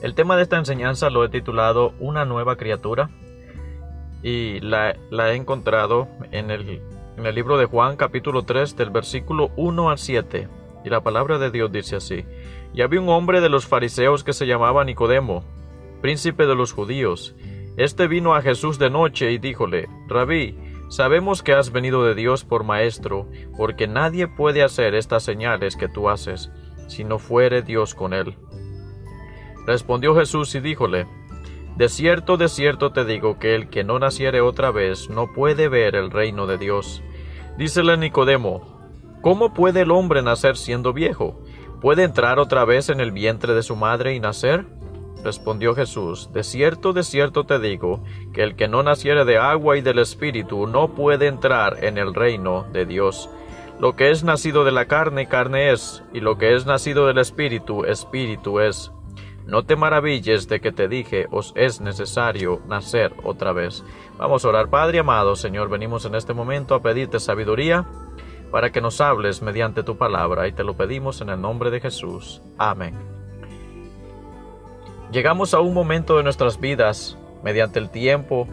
El tema de esta enseñanza lo he titulado Una nueva criatura y la, he encontrado en el, en el libro de Juan capítulo 3 del versículo 1 al 7 y la palabra de Dios dice así. Y había un hombre de los fariseos que se llamaba Nicodemo, príncipe de los judíos. Este vino a Jesús de noche y díjole, Rabí, sabemos que has venido de Dios por maestro, porque nadie puede hacer estas señales que tú haces, si no fuere Dios con él. Respondió Jesús y díjole, De cierto, de cierto te digo que el que no naciere otra vez no puede ver el reino de Dios. Dícele Nicodemo, ¿cómo puede el hombre nacer siendo viejo? ¿Puede entrar otra vez en el vientre de su madre y nacer? Respondió Jesús, De cierto, de cierto te digo, que el que no naciere de agua y del Espíritu no puede entrar en el reino de Dios. Lo que es nacido de la carne, carne es, y lo que es nacido del Espíritu, Espíritu es. No te maravilles de que te dije, os es necesario nacer otra vez. Vamos a orar, Padre amado, Señor, venimos en este momento a pedirte sabiduría para que nos hables mediante tu palabra, y te lo pedimos en el nombre de Jesús. Amén. Llegamos a un momento de nuestras vidas, mediante el tiempo,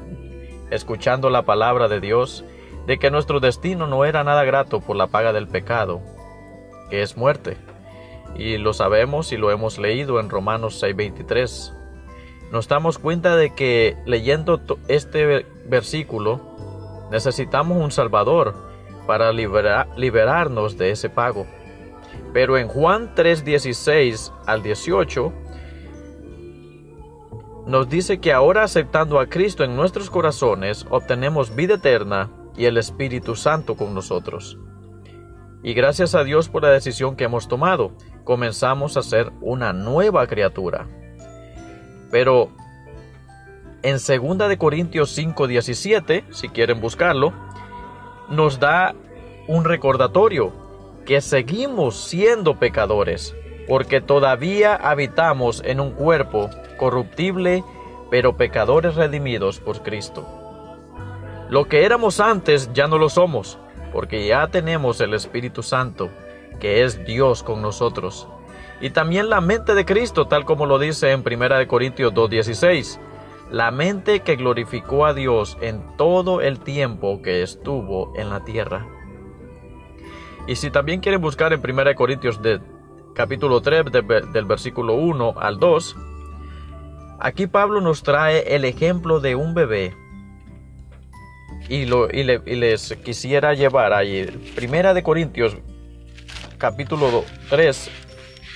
escuchando la palabra de Dios, de que nuestro destino no era nada grato por la paga del pecado, que es muerte. Y lo sabemos y lo hemos leído en Romanos 6:23. Nos damos cuenta de que leyendo este versículo necesitamos un Salvador para liberarnos de ese pago. Pero en Juan 3:16 al 18 nos dice que ahora aceptando a Cristo en nuestros corazones obtenemos vida eterna y el Espíritu Santo con nosotros. Y gracias a Dios por la decisión que hemos tomado, comenzamos a ser una nueva criatura. Pero en 2 de Corintios 5:17, si quieren buscarlo, nos da un recordatorio que seguimos siendo pecadores, porque todavía habitamos en un cuerpo corruptible, pero pecadores redimidos por Cristo. Lo que éramos antes ya no lo somos, porque ya tenemos el Espíritu Santo, que es Dios con nosotros. Y también la mente de Cristo, tal como lo dice en 1 Corintios 2.16, la mente que glorificó a Dios en todo el tiempo que estuvo en la tierra. Y si también quieren buscar en 1 Corintios de, capítulo 3 del versículo 1 al 2, Aquí Pablo nos trae el ejemplo de un bebé y, lo, y, les quisiera llevar ahí. Primera de Corintios, capítulo 3,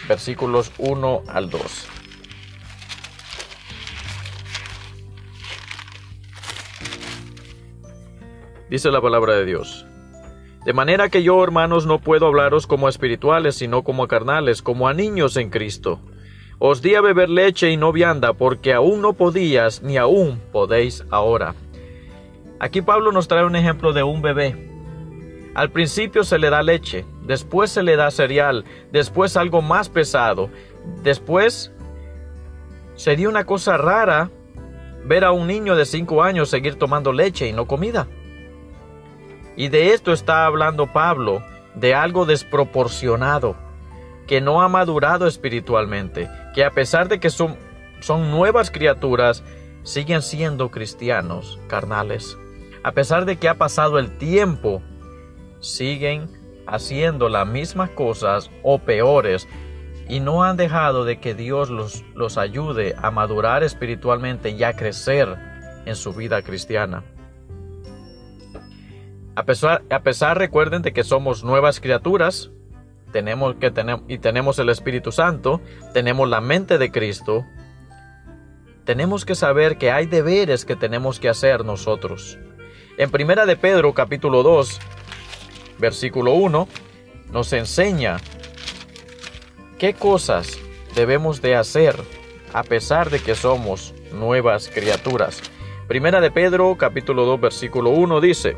versículos 1 al 2. Dice la palabra de Dios. De manera que yo, hermanos, no puedo hablaros como espirituales, sino como carnales, como a niños en Cristo. Os di a beber leche y no vianda, porque aún no podías, ni aún podéis ahora. Aquí Pablo nos trae un ejemplo de un bebé. Al principio se le da leche, después se le da cereal, después algo más pesado, después sería una cosa rara ver a un niño de 5 años seguir tomando leche y no comida. Y de esto está hablando Pablo, de algo desproporcionado que no ha madurado espiritualmente, que a pesar de que son, son nuevas criaturas, siguen siendo cristianos carnales. A pesar de que ha pasado el tiempo, siguen haciendo las mismas cosas o peores y no han dejado de que Dios los, los ayude a madurar espiritualmente y a crecer en su vida cristiana. A pesar, a pesar recuerden de que somos nuevas criaturas, tenemos que tener, y tenemos el Espíritu Santo, tenemos la mente de Cristo, tenemos que saber que hay deberes que tenemos que hacer nosotros. En Primera de Pedro capítulo 2, versículo 1, nos enseña qué cosas debemos de hacer a pesar de que somos nuevas criaturas. Primera de Pedro capítulo 2 versículo 1 dice,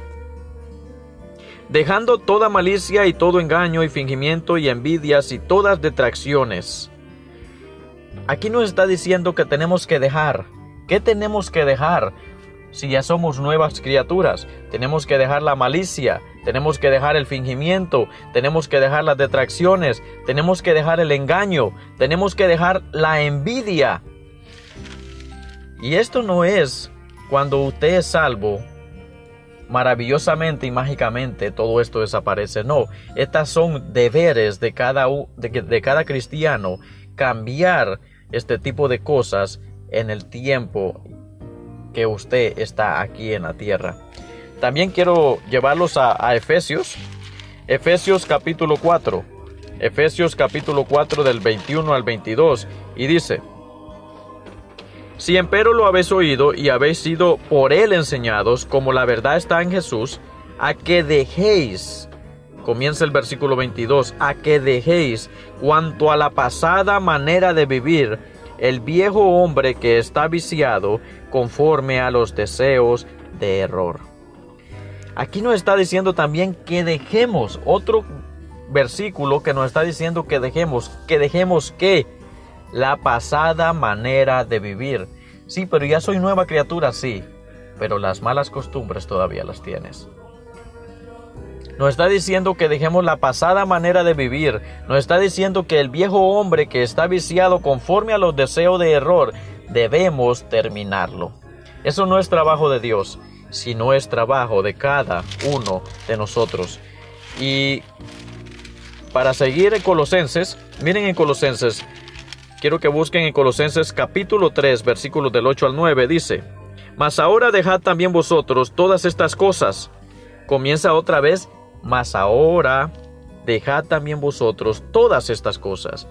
dejando toda malicia y todo engaño y fingimiento y envidias y todas detracciones. Aquí nos está diciendo que tenemos que dejar. ¿Qué tenemos que dejar? Si ya somos nuevas criaturas, tenemos que dejar la malicia, tenemos que dejar el fingimiento, tenemos que dejar las detracciones, tenemos que dejar el engaño, tenemos que dejar la envidia, Y esto no es cuando usted es salvo, maravillosamente y mágicamente todo esto desaparece. No, estas son deberes de cada, de, de cada cristiano cambiar este tipo de cosas en el tiempo que usted está aquí en la tierra. También quiero llevarlos a, Efesios, Efesios capítulo 4, Efesios capítulo 4 del 21 al 22, y dice, si empero lo habéis oído y habéis sido por él enseñados, como la verdad está en Jesús, a que dejéis, comienza el versículo 22, a que dejéis cuanto a la pasada manera de vivir, el viejo hombre que está viciado conforme a los deseos de error. Aquí nos está diciendo también que dejemos otro versículo que nos está diciendo que dejemos, que dejemos que la pasada manera de vivir. Sí, pero ya soy nueva criatura, sí, pero las malas costumbres todavía las tienes. Nos está diciendo que dejemos la pasada manera de vivir. Nos está diciendo que el viejo hombre que está viciado conforme a los deseos de error, debemos terminarlo. Eso no es trabajo de Dios, sino es trabajo de cada uno de nosotros. Y para seguir en Colosenses, miren en Colosenses, quiero que busquen en Colosenses capítulo 3, versículos del 8 al 9, dice, Mas ahora dejad también vosotros todas estas cosas. Comienza otra vez mas ahora dejad también vosotros todas estas cosas: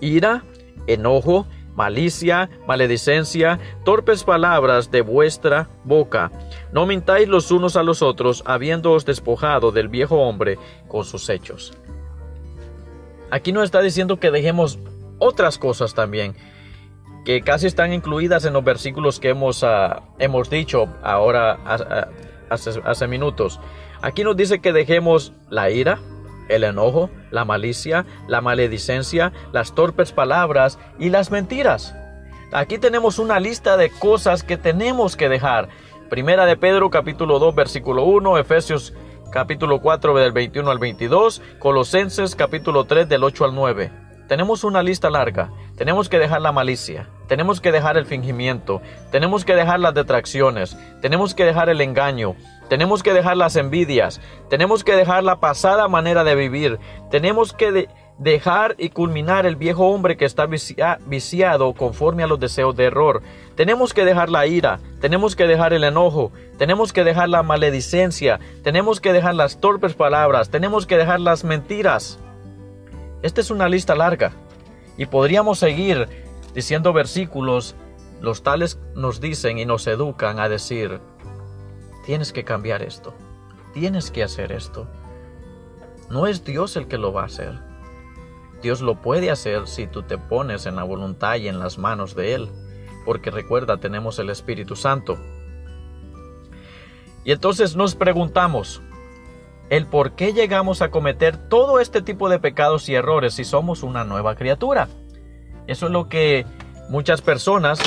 ira, enojo, malicia, maledicencia, torpes palabras de vuestra boca. No mintáis los unos a los otros, habiéndoos despojado del viejo hombre con sus hechos. Aquí nos está diciendo que dejemos otras cosas también, que casi están incluidas en los versículos que hemos, ah, hemos dicho ahora hace minutos. Aquí nos dice que dejemos la ira, el enojo, la malicia, la maledicencia, las torpes palabras y las mentiras. Aquí tenemos una lista de cosas que tenemos que dejar. Primera de Pedro capítulo 2 versículo 1, Efesios capítulo 4 del 21 al 22, Colosenses capítulo 3 del 8 al 9. Tenemos una lista larga. Tenemos que dejar la malicia, tenemos que dejar el fingimiento, tenemos que dejar las detracciones, tenemos que dejar el engaño, tenemos que dejar las envidias, tenemos que dejar la pasada manera de vivir, tenemos que dejar y culminar el viejo hombre que está viciado conforme a los deseos de error. Tenemos que dejar la ira, tenemos que dejar el enojo, tenemos que dejar la maledicencia, tenemos que dejar las torpes palabras, tenemos que dejar las mentiras. Esta es una lista larga y podríamos seguir diciendo versículos, los tales nos dicen y nos educan a decir, Tienes que cambiar esto. Tienes que hacer esto. No es Dios el que lo va a hacer. Dios lo puede hacer si tú te pones en la voluntad y en las manos de Él. Porque recuerda, tenemos el Espíritu Santo. Y entonces nos preguntamos, el por qué llegamos a cometer todo este tipo de pecados y errores si somos una nueva criatura. Eso es lo que muchas personas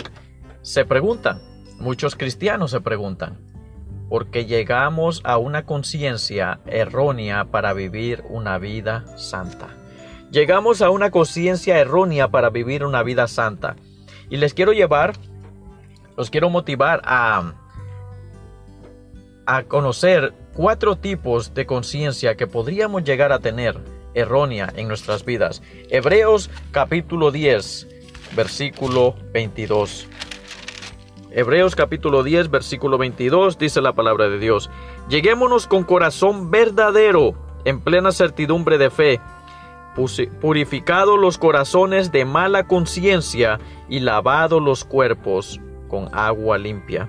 se preguntan, muchos cristianos se preguntan porque llegamos a una conciencia errónea para vivir una vida santa. Llegamos a una conciencia errónea para vivir una vida santa. Y les quiero llevar, los quiero motivar a, a conocer cuatro tipos de conciencia que podríamos llegar a tener errónea en nuestras vidas. Hebreos capítulo 10, versículo 22. Hebreos capítulo 10, versículo 22 dice la palabra de Dios. Lleguémonos con corazón verdadero, en plena certidumbre de fe, purificado los corazones de mala conciencia y lavado los cuerpos con agua limpia.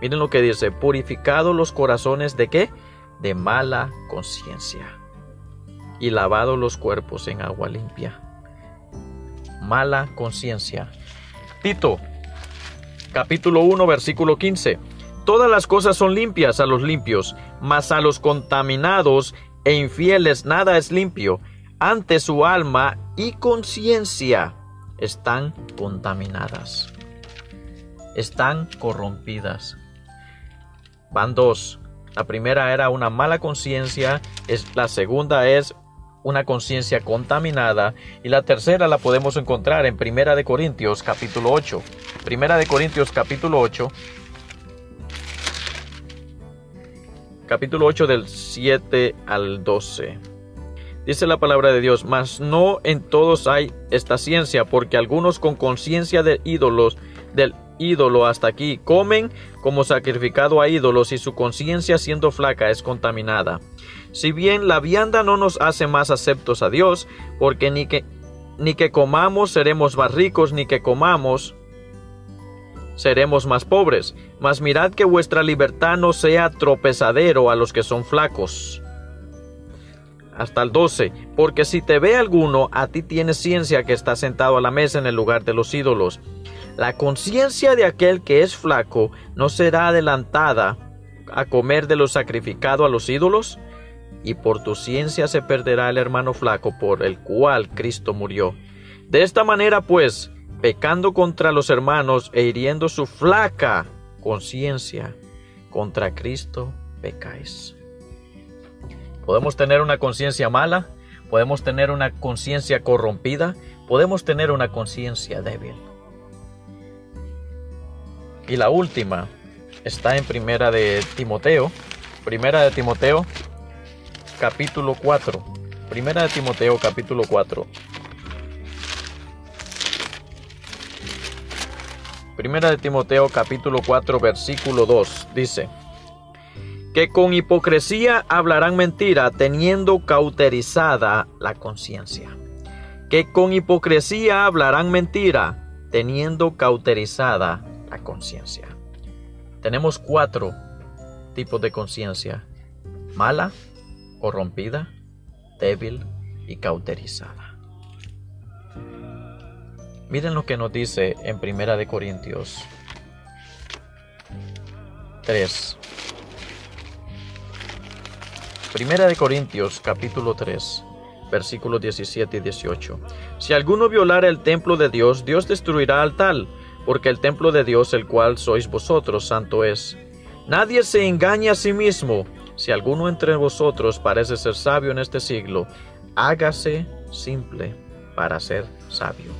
Miren lo que dice, purificado los corazones de qué? De mala conciencia y lavado los cuerpos en agua limpia. Mala conciencia. Tito capítulo 1, versículo 15. Todas las cosas son limpias a los limpios, mas a los contaminados e infieles nada es limpio. Ante su alma y conciencia están contaminadas. Están corrompidas. Van dos. La primera era una mala conciencia, la segunda es una conciencia contaminada y la tercera la podemos encontrar en Primera de Corintios capítulo 8. Primera de Corintios capítulo 8 capítulo 8 del 7 al 12. Dice la palabra de Dios, mas no en todos hay esta ciencia, porque algunos con conciencia de ídolos, del ídolo hasta aquí, comen como sacrificado a ídolos y su conciencia siendo flaca es contaminada. Si bien la vianda no nos hace más aceptos a Dios, porque ni que, ni que comamos seremos más ricos, ni que comamos seremos más pobres. Mas mirad que vuestra libertad no sea tropezadero a los que son flacos. Hasta el 12. Porque si te ve alguno, a ti tiene ciencia que está sentado a la mesa en el lugar de los ídolos. La conciencia de aquel que es flaco no será adelantada a comer de lo sacrificado a los ídolos y por tu ciencia se perderá el hermano flaco por el cual Cristo murió. De esta manera, pues, pecando contra los hermanos e hiriendo su flaca conciencia, contra Cristo pecáis. Podemos tener una conciencia mala, podemos tener una conciencia corrompida, podemos tener una conciencia débil. Y la última está en Primera de Timoteo, Primera de Timoteo capítulo 4. Primera de Timoteo capítulo 4. Primera de Timoteo capítulo 4 versículo 2 dice que con hipocresía hablarán mentira teniendo cauterizada la conciencia. Que con hipocresía hablarán mentira teniendo cauterizada conciencia. Tenemos cuatro tipos de conciencia. Mala, corrompida, débil y cauterizada. Miren lo que nos dice en Primera de Corintios 3. Primera de Corintios capítulo 3 versículos 17 y 18. Si alguno violara el templo de Dios, Dios destruirá al tal, porque el templo de Dios, el cual sois vosotros, santo es. Nadie se engaña a sí mismo, si alguno entre vosotros parece ser sabio en este siglo, hágase simple para ser sabio.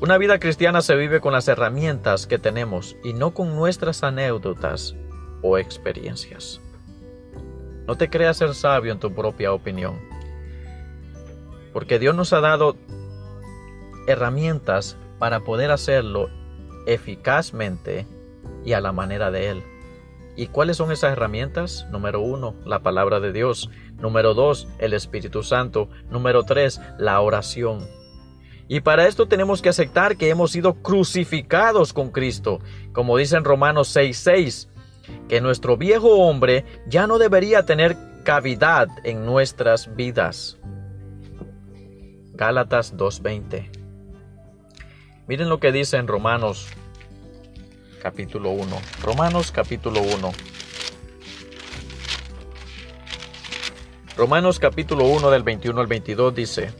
Una vida cristiana se vive con las herramientas que tenemos y no con nuestras anécdotas o experiencias. No te creas ser sabio en tu propia opinión, porque Dios nos ha dado herramientas para poder hacerlo eficazmente y a la manera de Él. ¿Y cuáles son esas herramientas? Número uno, la palabra de Dios. Número dos, el Espíritu Santo. Número tres, la oración. Y para esto tenemos que aceptar que hemos sido crucificados con Cristo, como dice en Romanos 6:6, que nuestro viejo hombre ya no debería tener cavidad en nuestras vidas. Gálatas 2:20. Miren lo que dice en Romanos capítulo 1. Romanos capítulo 1. Romanos capítulo 1 del 21 al 22 dice,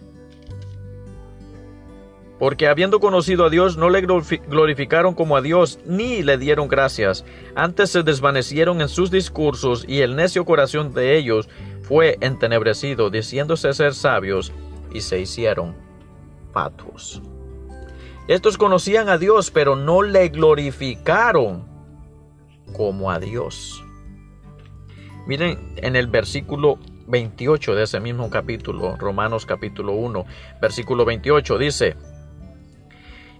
porque habiendo conocido a Dios no le glorificaron como a Dios ni le dieron gracias, antes se desvanecieron en sus discursos y el necio corazón de ellos fue entenebrecido, diciéndose ser sabios, y se hicieron fatuos. Estos conocían a Dios, pero no le glorificaron como a Dios. Miren en el versículo 28 de ese mismo capítulo, Romanos capítulo 1, versículo 28 dice,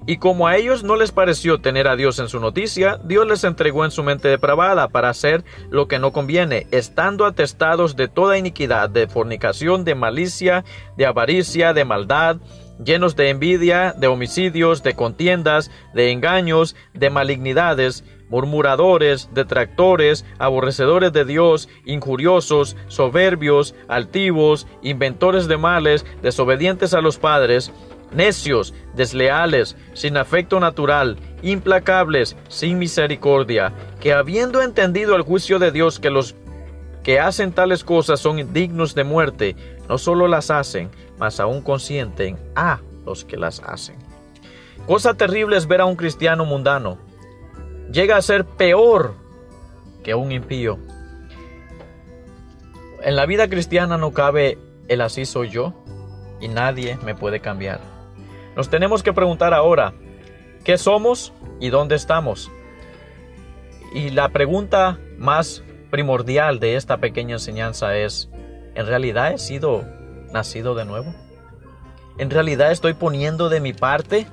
y como a ellos no les pareció tener a Dios en su noticia, Dios les entregó en su mente depravada para hacer lo que no conviene, estando atestados de toda iniquidad, de fornicación, de malicia, de avaricia, de maldad, llenos de envidia, de homicidios, de contiendas, de engaños, de malignidades, murmuradores, detractores, aborrecedores de Dios, injuriosos, soberbios, altivos, inventores de males, desobedientes a los padres, necios, desleales, sin afecto natural, implacables, sin misericordia, que habiendo entendido el juicio de Dios que los que hacen tales cosas son dignos de muerte, no solo las hacen, mas aún consienten a los que las hacen. Cosa terrible es ver a un cristiano mundano. Llega a ser peor que un impío. En la vida cristiana no cabe el así soy yo y nadie me puede cambiar. Nos tenemos que preguntar ahora, ¿qué somos y dónde estamos? Y la pregunta más primordial de esta pequeña enseñanza es, ¿en realidad he sido nacido de nuevo? ¿En realidad estoy poniendo de mi parte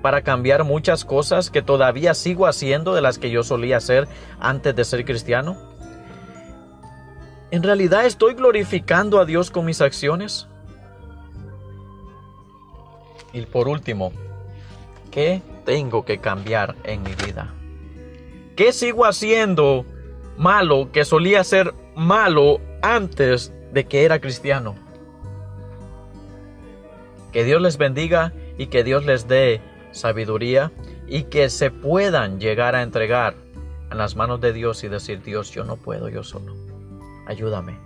para cambiar muchas cosas que todavía sigo haciendo de las que yo solía hacer antes de ser cristiano? ¿En realidad estoy glorificando a Dios con mis acciones? Y por último, ¿qué tengo que cambiar en mi vida? ¿Qué sigo haciendo malo que solía ser malo antes de que era cristiano? Que Dios les bendiga y que Dios les dé sabiduría y que se puedan llegar a entregar en las manos de Dios y decir, Dios, yo no puedo yo solo. Ayúdame.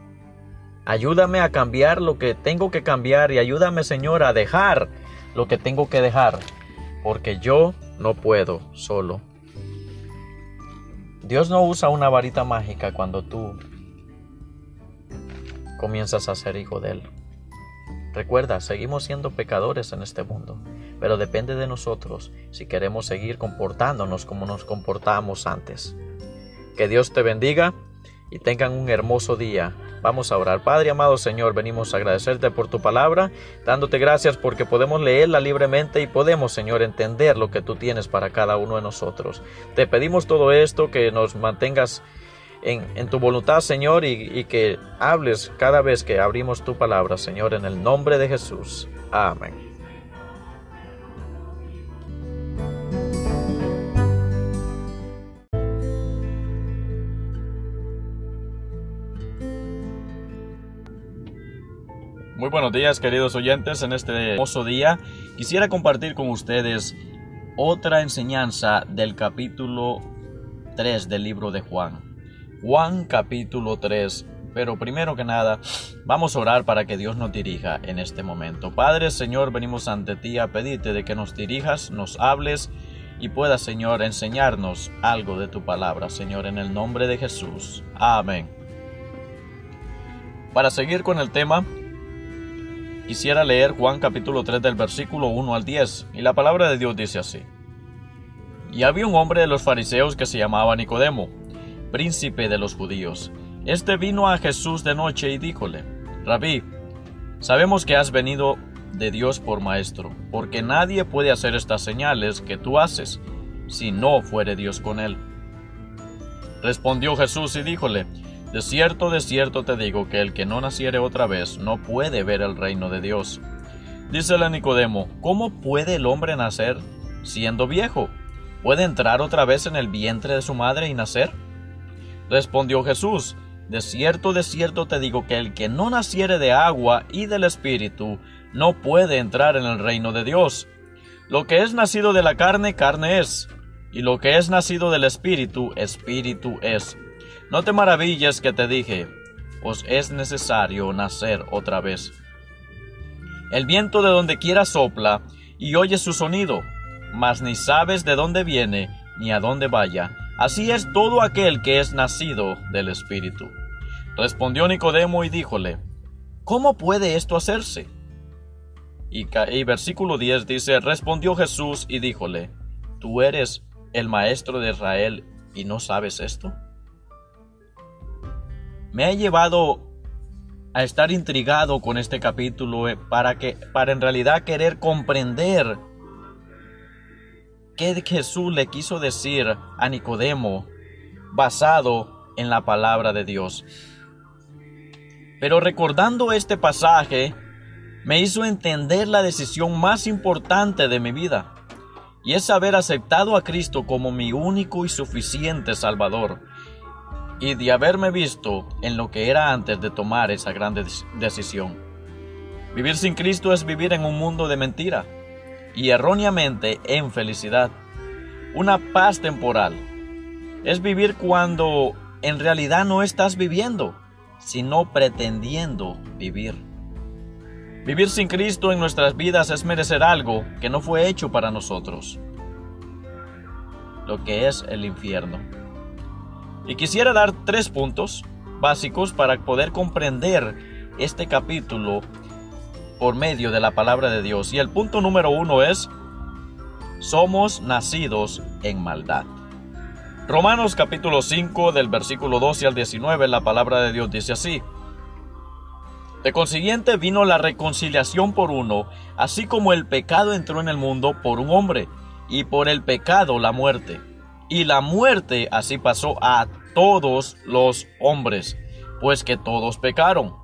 Ayúdame a cambiar lo que tengo que cambiar y ayúdame, Señor, a dejar lo que tengo que dejar, porque yo no puedo solo. Dios no usa una varita mágica cuando tú comienzas a ser hijo de Él. Recuerda, seguimos siendo pecadores en este mundo, pero depende de nosotros si queremos seguir comportándonos como nos comportábamos antes. Que Dios te bendiga y tengan un hermoso día. Vamos a orar. Padre amado Señor, venimos a agradecerte por tu palabra, dándote gracias porque podemos leerla libremente y podemos, Señor, entender lo que tú tienes para cada uno de nosotros. Te pedimos todo esto, que nos mantengas en, tu voluntad, Señor, y, y que hables cada vez que abrimos tu palabra, Señor, en el nombre de Jesús. Amén. Muy buenos días queridos oyentes, en este hermoso día quisiera compartir con ustedes otra enseñanza del capítulo 3 del libro de Juan. Juan capítulo 3. Pero primero que nada, vamos a orar para que Dios nos dirija en este momento. Padre, Señor, venimos ante ti a pedirte de que nos dirijas, nos hables y puedas, Señor, enseñarnos algo de tu palabra, Señor, en el nombre de Jesús. Amén. Para seguir con el tema, quisiera leer Juan capítulo 3 del versículo 1 al 10, y la palabra de Dios dice así. Y había un hombre de los fariseos que se llamaba Nicodemo, príncipe de los judíos. Este vino a Jesús de noche y díjole, Rabí, sabemos que has venido de Dios por maestro, porque nadie puede hacer estas señales que tú haces, si no fuere Dios con él. Respondió Jesús y díjole, De cierto, de cierto te digo que el que no naciere otra vez no puede ver el reino de Dios. Dícele a Nicodemo, ¿cómo puede el hombre nacer siendo viejo? ¿Puede entrar otra vez en el vientre de su madre y nacer? Respondió Jesús, De cierto, de cierto te digo que el que no naciere de agua y del Espíritu no puede entrar en el reino de Dios. Lo que es nacido de la carne, carne es, y lo que es nacido del Espíritu, Espíritu es. No te maravilles que te dije, os es necesario nacer otra vez. El viento de donde quiera sopla, y oyes su sonido, mas ni sabes de dónde viene, ni a dónde vaya Así es todo aquel que es nacido del Espíritu. Respondió Nicodemo y díjole, ¿Cómo puede esto hacerse? Y, versículo 10 dice, respondió Jesús y díjole, ¿tú eres el maestro de Israel y no sabes esto? Me ha llevado a estar intrigado con este capítulo eh, para que para en realidad querer comprender qué Jesús le quiso decir a Nicodemo basado en la palabra de Dios. Pero recordando este pasaje, me hizo entender la decisión más importante de mi vida, y es haber aceptado a Cristo como mi único y suficiente Salvador, y de haberme visto en lo que era antes de tomar esa gran decisión. Vivir sin Cristo es vivir en un mundo de mentira y erróneamente en felicidad. Una paz temporal es vivir cuando en realidad no estás viviendo, sino pretendiendo vivir. Vivir sin Cristo en nuestras vidas es merecer algo que no fue hecho para nosotros, lo que es el infierno. Y quisiera dar tres puntos básicos para poder comprender este capítulo por medio de la palabra de Dios. Y el punto número uno es, somos nacidos en maldad. Romanos capítulo 5 del versículo 12 al 19, la palabra de Dios dice así. De consiguiente vino la reconciliación por uno, así como el pecado entró en el mundo por un hombre, y por el pecado la muerte. Y la muerte así pasó a todos los hombres, pues que todos pecaron.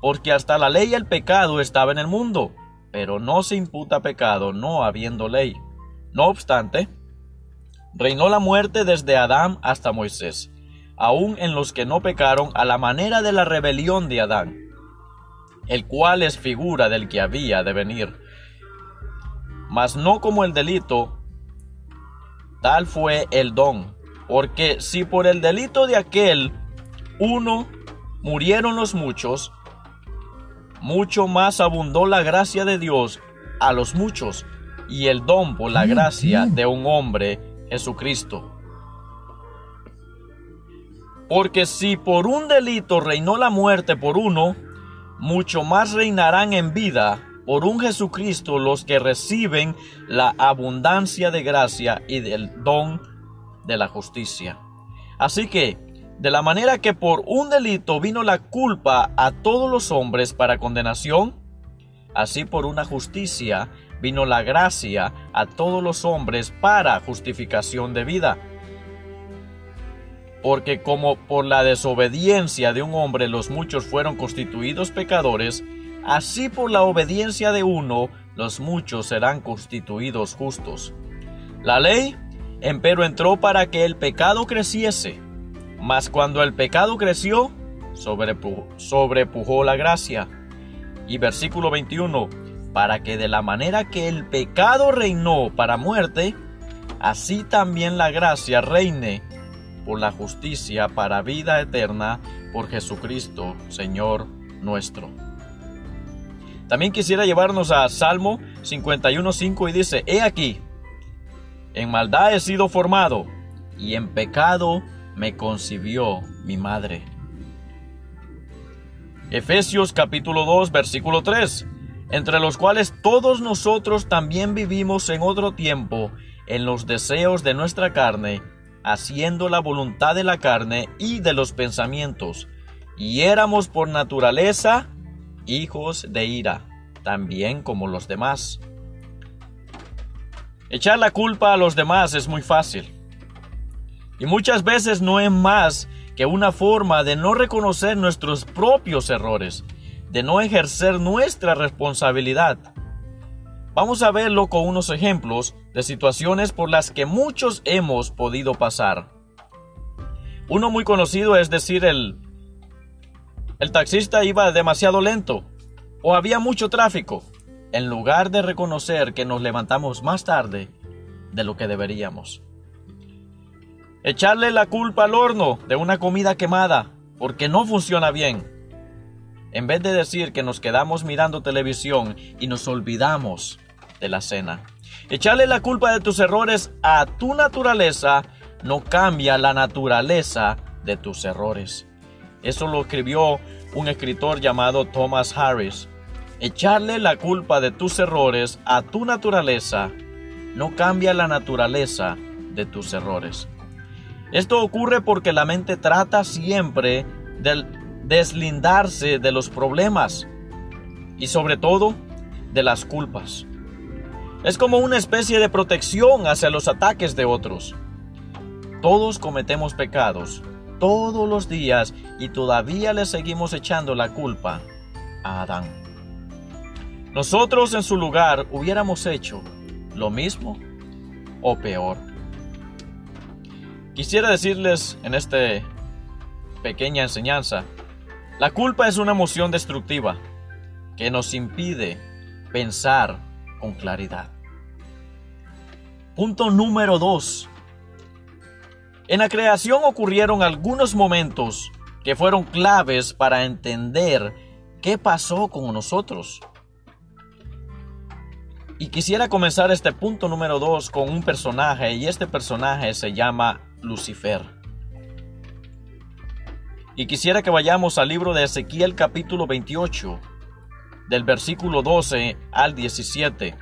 Porque hasta la ley el pecado estaba en el mundo, pero no se imputa pecado no habiendo ley. No obstante, reinó la muerte desde Adán hasta Moisés, aun en los que no pecaron a la manera de la rebelión de Adán, el cual es figura del que había de venir. Mas no como el delito, tal fue el don, porque si por el delito de aquel uno murieron los muchos, mucho más abundó la gracia de Dios a los muchos y el don por la gracia de un hombre, Jesucristo. Porque si por un delito reinó la muerte por uno, mucho más reinarán en vida por un Jesucristo los que reciben la abundancia de gracia y del don de la justicia. Así que, de la manera que por un delito vino la culpa a todos los hombres para condenación, así por una justicia vino la gracia a todos los hombres para justificación de vida. Porque como por la desobediencia de un hombre los muchos fueron constituidos pecadores, así por la obediencia de uno los muchos serán constituidos justos. La ley, empero, entró para que el pecado creciese mas cuando el pecado creció, sobrepujó, la gracia. Y versículo 21, para que de la manera que el pecado reinó para muerte, así también la gracia reine por la justicia para vida eterna por Jesucristo, Señor nuestro. También quisiera llevarnos a Salmo 51.5 y dice, He aquí, en maldad he sido formado, y en pecado me concibió mi madre. Efesios capítulo 2 versículo 3, entre los cuales todos nosotros también vivimos en otro tiempo en los deseos de nuestra carne, haciendo la voluntad de la carne y de los pensamientos, y éramos por naturaleza hijos de ira, también como los demás. Echar la culpa a los demás es muy fácil. Y muchas veces no es más que una forma de no reconocer nuestros propios errores, de no ejercer nuestra responsabilidad. Vamos a verlo con unos ejemplos de situaciones por las que muchos hemos podido pasar. Uno muy conocido es decir el el taxista iba demasiado lento o había mucho tráfico, en lugar de reconocer que nos levantamos más tarde de lo que deberíamos. Echarle la culpa al horno de una comida quemada porque no funciona bien. En vez de decir que nos quedamos mirando televisión y nos olvidamos de la cena. Echarle la culpa de tus errores a tu naturaleza no cambia la naturaleza de tus errores. Eso lo escribió un escritor llamado Thomas Harris. Echarle la culpa de tus errores a tu naturaleza no cambia la naturaleza de tus errores. Esto ocurre porque la mente trata siempre de deslindarse de los problemas y sobre todo de las culpas. Es como una especie de protección hacia los ataques de otros. Todos cometemos pecados todos los días y todavía le seguimos echando la culpa a Adán. Nosotros en su lugar hubiéramos hecho lo mismo o peor. Quisiera decirles en esta pequeña enseñanza, la culpa es una emoción destructiva que nos impide pensar con claridad. Punto número 2. En la creación ocurrieron algunos momentos que fueron claves para entender qué pasó con nosotros. Y quisiera comenzar este punto número 2 con un personaje y este personaje se llama Lucifer. Y quisiera que vayamos al libro de Ezequiel capítulo 28, del versículo 12 al 17.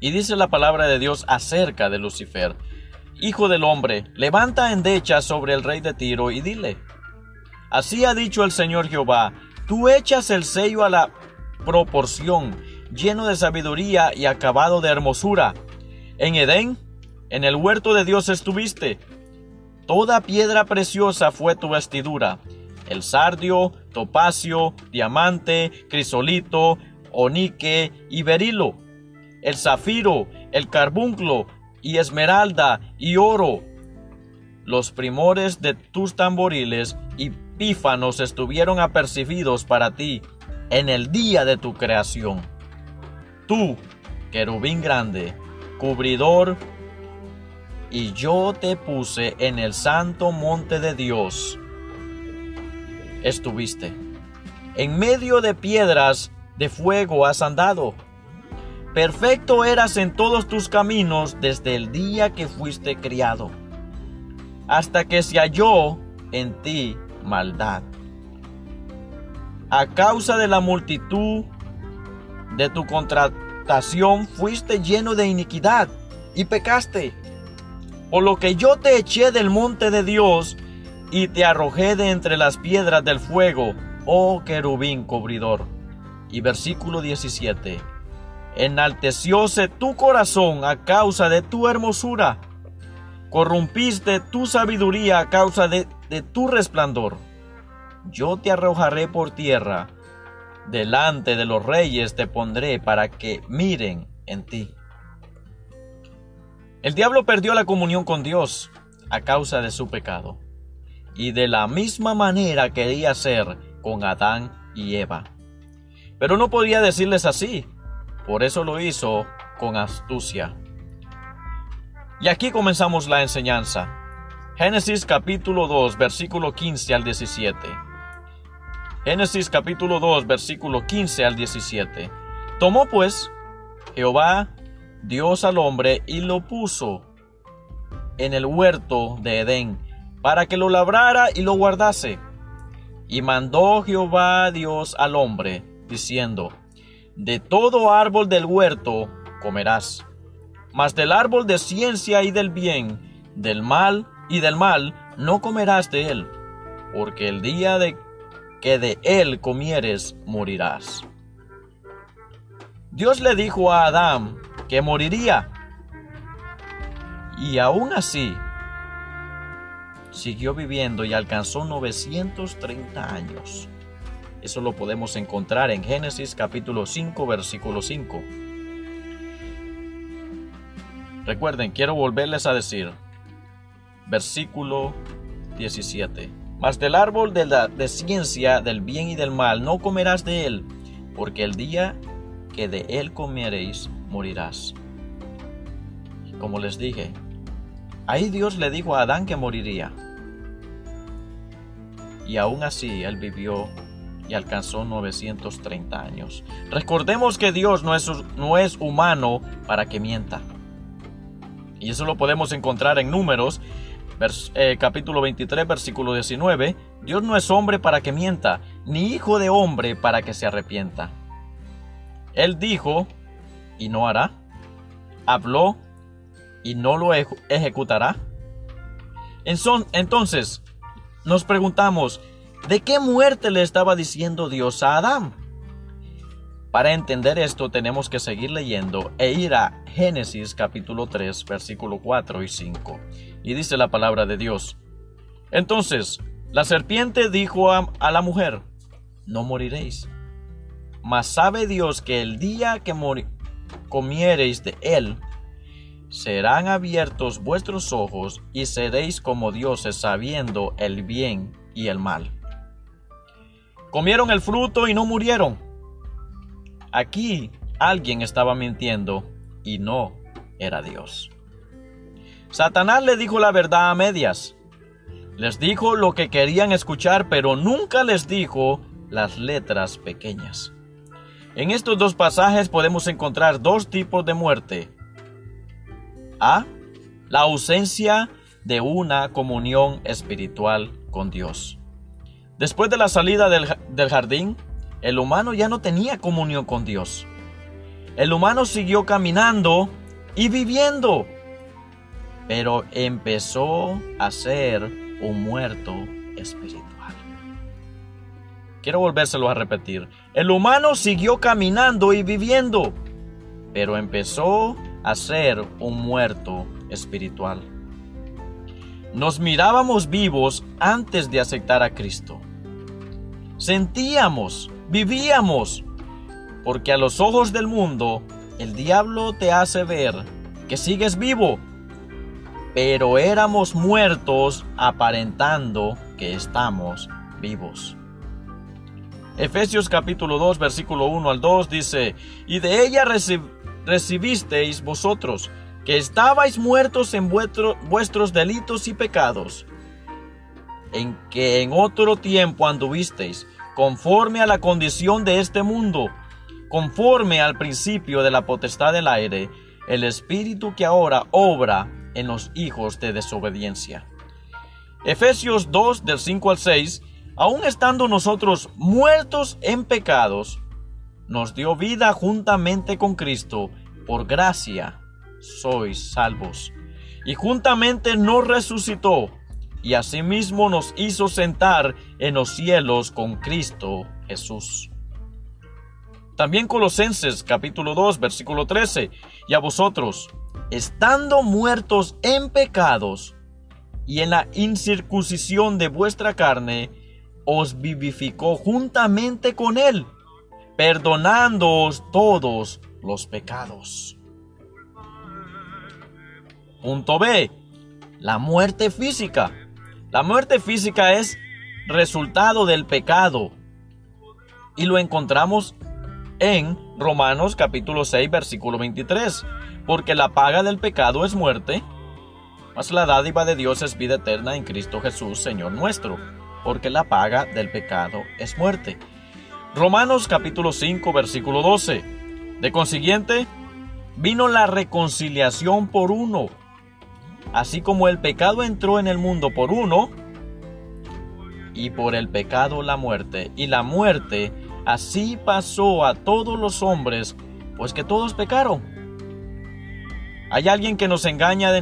Y dice la palabra de Dios acerca de Lucifer. Hijo del hombre, levanta endecha sobre el rey de Tiro y dile, Así ha dicho el Señor Jehová, tú echas el sello a la proporción, lleno de sabiduría y acabado de hermosura. En Edén, en el huerto de Dios estuviste. Toda piedra preciosa fue tu vestidura, el sardio, topacio, diamante, crisolito, onique y berilo, el zafiro, el carbunclo y esmeralda y oro. Los primores de tus tamboriles y pífanos estuvieron apercibidos para ti en el día de tu creación. Tú, querubín grande, cubridor, y yo te puse en el santo monte de Dios. Estuviste. En medio de piedras de fuego has andado. Perfecto eras en todos tus caminos desde el día que fuiste criado, hasta que se halló en ti maldad. A causa de la multitud de tu contratación fuiste lleno de iniquidad y pecaste. Por lo que yo te eché del monte de Dios y te arrojé de entre las piedras del fuego, oh querubín cubridor. Y versículo 17. Enaltecióse tu corazón a causa de tu hermosura. Corrompiste tu sabiduría a causa de, de tu resplandor. Yo te arrojaré por tierra. Delante de los reyes te pondré para que miren en ti. El diablo perdió la comunión con Dios a causa de su pecado. Y de la misma manera quería hacer con Adán y Eva. Pero no podía decirles así. Por eso lo hizo con astucia. Y aquí comenzamos la enseñanza. Génesis capítulo 2, versículo 15 al 17. Génesis capítulo 2, versículo 15 al 17. Tomó pues Jehová Dios al hombre y lo puso en el huerto de Edén, para que lo labrara y lo guardase. Y mandó Jehová Dios al hombre, diciendo, De todo árbol del huerto comerás, mas del árbol de ciencia y del bien, del mal y del mal, no comerás de él, porque el día de que de él comieres morirás. Dios le dijo a Adán que moriría. Y aún así, siguió viviendo y alcanzó 930 años. Eso lo podemos encontrar en Génesis capítulo 5, versículo 5. Recuerden, quiero volverles a decir, versículo 17. Mas del árbol de la de ciencia del bien y del mal no comerás de él, porque el día que de él comeréis morirás. como les dije, ahí Dios le dijo a Adán que moriría. Y aún así él vivió y alcanzó 930 años. Recordemos que Dios no es, no es humano para que mienta. Y eso lo podemos encontrar en números, eh, capítulo 23, versículo 19. Dios no es hombre para que mienta, ni hijo de hombre para que se arrepienta. Él dijo, y no hará? ¿Habló y no lo ejecutará? Entonces, nos preguntamos, ¿de qué muerte le estaba diciendo Dios a Adán? Para entender esto tenemos que seguir leyendo e ir a Génesis capítulo 3 versículo 4 y 5. Y dice la palabra de Dios. Entonces, la serpiente dijo a, a la mujer, no moriréis. Mas sabe Dios que el día que, comiereis de él, serán abiertos vuestros ojos y seréis como dioses sabiendo el bien y el mal. Comieron el fruto y no murieron. Aquí alguien estaba mintiendo y no era Dios. Satanás le dijo la verdad a medias. Les dijo lo que querían escuchar, pero nunca les dijo las letras pequeñas. En estos dos pasajes podemos encontrar dos tipos de muerte. A. La ausencia de una comunión espiritual con Dios. Después de la salida del, del jardín, el humano ya no tenía comunión con Dios. El humano siguió caminando y viviendo, pero empezó a ser un muerto espiritual. Quiero volvérselo a repetir. El humano siguió caminando y viviendo, pero empezó a ser un muerto espiritual. Nos mirábamos vivos antes de aceptar a Cristo. Sentíamos, vivíamos, porque a los ojos del mundo el diablo te hace ver que sigues vivo, pero éramos muertos aparentando que estamos vivos. Efesios capítulo 2 versículo 1 al 2 dice, y de ella recibisteis vosotros, que estabais muertos en vuestros delitos y pecados, en que en otro tiempo anduvisteis, conforme a la condición de este mundo, conforme al principio de la potestad del aire, el espíritu que ahora obra en los hijos de desobediencia. Efesios 2 del 5 al 6, aun estando nosotros muertos en pecados, nos dio vida juntamente con Cristo, por gracia sois salvos. Y juntamente nos resucitó, y asimismo nos hizo sentar en los cielos con Cristo Jesús. También Colosenses capítulo 2 versículo 13, y a vosotros, estando muertos en pecados y en la incircuncisión de vuestra carne, os vivificó juntamente con él, perdonándoos todos los pecados. Punto B. La muerte física. La muerte física es resultado del pecado y lo encontramos en Romanos capítulo 6 versículo 23, porque la paga del pecado es muerte, mas la dádiva de Dios es vida eterna en Cristo Jesús, Señor nuestro, porque la paga del pecado es muerte. Romanos capítulo 5 versículo 12. De consiguiente, vino la reconciliación por uno, así como el pecado entró en el mundo por uno, y por el pecado la muerte, y la muerte Así pasó a todos los hombres, pues que todos pecaron. Hay alguien que nos engaña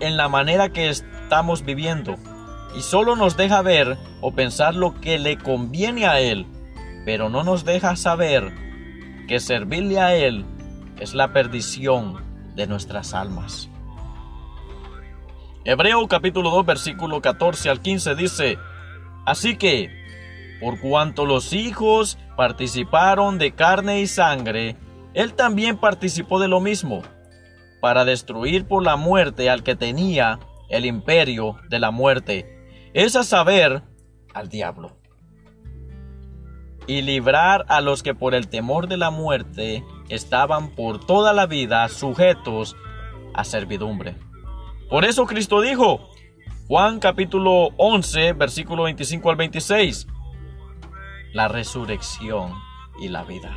en la manera que estamos viviendo y solo nos deja ver o pensar lo que le conviene a él, pero no nos deja saber que servirle a él es la perdición de nuestras almas. Hebreo capítulo 2 versículo 14 al 15 dice, Así que por cuanto los hijos participaron de carne y sangre, él también participó de lo mismo, para destruir por la muerte al que tenía el imperio de la muerte, es a saber, al diablo, y librar a los que por el temor de la muerte estaban por toda la vida sujetos a servidumbre. Por eso Cristo dijo, Juan capítulo 11, versículo 25 al 26, la resurrección y la vida.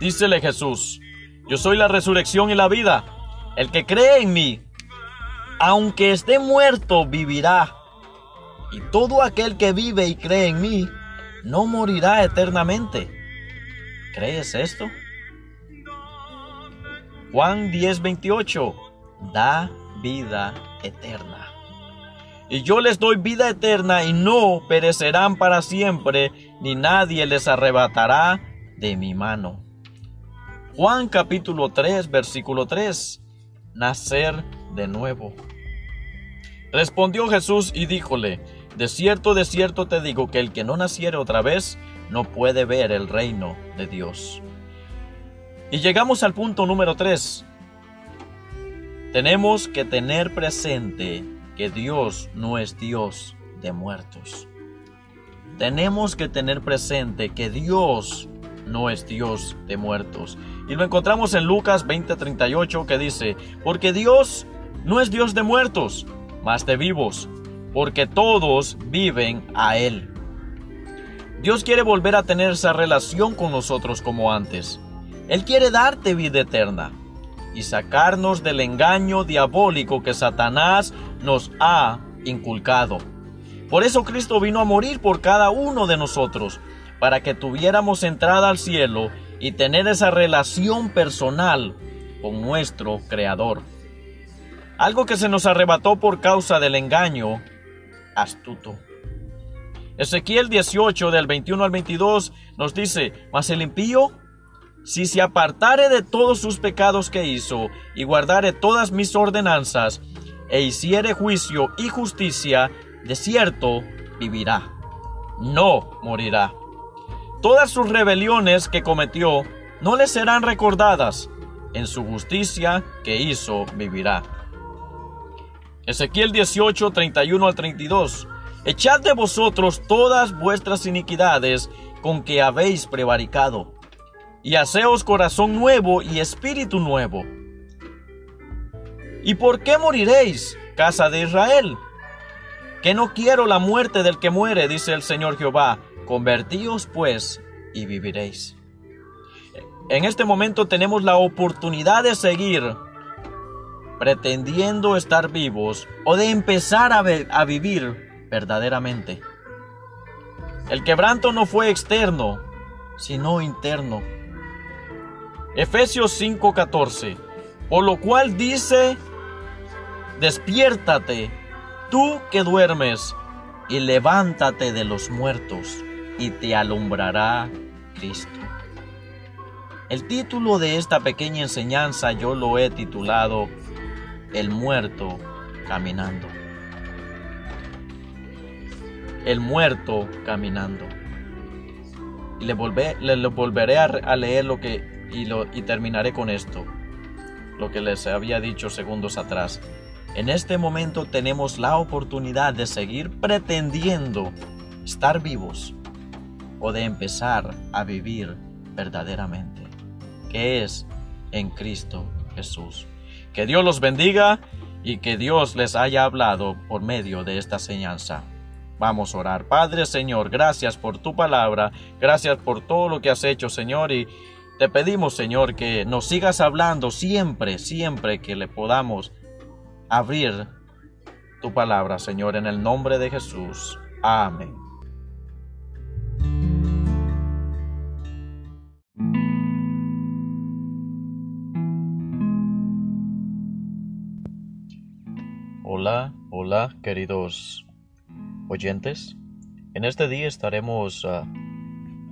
Dícele Jesús, yo soy la resurrección y la vida. El que cree en mí, aunque esté muerto, vivirá. Y todo aquel que vive y cree en mí, no morirá eternamente. ¿Crees esto? Juan 10:28 da vida eterna y yo les doy vida eterna y no perecerán para siempre, ni nadie les arrebatará de mi mano. Juan capítulo 3, versículo 3. Nacer de nuevo. Respondió Jesús y díjole, De cierto, de cierto te digo que el que no naciere otra vez no puede ver el reino de Dios. Y llegamos al punto número 3. Tenemos que tener presente que Dios no es Dios de muertos. Tenemos que tener presente que Dios no es Dios de muertos. Y lo encontramos en Lucas 20:38 que dice, porque Dios no es Dios de muertos, mas de vivos, porque todos viven a Él. Dios quiere volver a tener esa relación con nosotros como antes. Él quiere darte vida eterna y sacarnos del engaño diabólico que Satanás nos ha inculcado. Por eso Cristo vino a morir por cada uno de nosotros, para que tuviéramos entrada al cielo y tener esa relación personal con nuestro Creador. Algo que se nos arrebató por causa del engaño astuto. Ezequiel 18 del 21 al 22 nos dice, mas el impío, si se apartare de todos sus pecados que hizo y guardare todas mis ordenanzas, e hiciere juicio y justicia, de cierto vivirá, no morirá. Todas sus rebeliones que cometió no le serán recordadas, en su justicia que hizo vivirá. Ezequiel 18, 31 al 32. Echad de vosotros todas vuestras iniquidades con que habéis prevaricado, y haceos corazón nuevo y espíritu nuevo. ¿Y por qué moriréis, casa de Israel? Que no quiero la muerte del que muere, dice el Señor Jehová. Convertíos pues y viviréis. En este momento tenemos la oportunidad de seguir pretendiendo estar vivos o de empezar a, vivir verdaderamente. El quebranto no fue externo, sino interno. Efesios 5:14, por lo cual dice, despiértate, tú que duermes, y levántate de los muertos, y te alumbrará Cristo. El título de esta pequeña enseñanza yo lo he titulado el muerto caminando. El muerto caminando. Y le, volveré a, leer lo que y, y terminaré con esto, lo que les había dicho segundos atrás. En este momento tenemos la oportunidad de seguir pretendiendo estar vivos o de empezar a vivir verdaderamente, que es en Cristo Jesús. Que Dios los bendiga y que Dios les haya hablado por medio de esta enseñanza. Vamos a orar. Padre Señor, gracias por tu palabra, gracias por todo lo que has hecho, Señor, y te pedimos, Señor, que nos sigas hablando siempre, siempre que le podamos abrir tu palabra, Señor, en el nombre de Jesús. Amén. Hola, hola, queridos oyentes. En este día estaremos ah,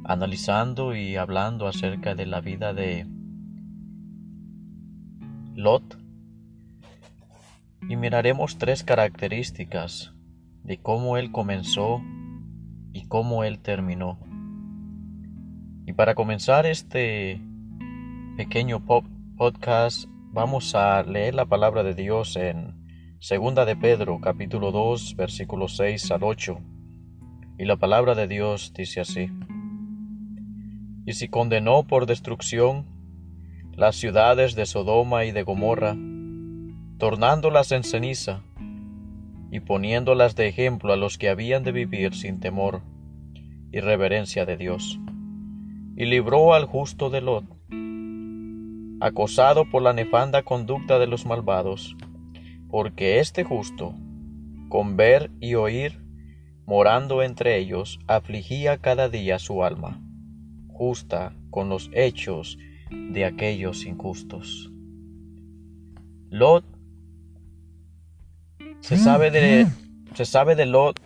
analizando y hablando acerca de la vida de Lot y miraremos tres características de cómo él comenzó y cómo él terminó. Y para comenzar este pequeño podcast vamos a leer la palabra de Dios en Segunda de Pedro, capítulo 2, versículos 6 al 8. Y la palabra de Dios dice así. Y si condenó por destrucción las ciudades de Sodoma y de Gomorra, tornándolas en ceniza, y poniéndolas de ejemplo a los que habían de vivir sin temor y reverencia de Dios, y libró al justo de Lot, acosado por la nefanda conducta de los malvados, porque este justo, con ver y oír, morando entre ellos, afligía cada día su alma, justa con los hechos de aquellos injustos. Lot se sabe de se sabe de Lot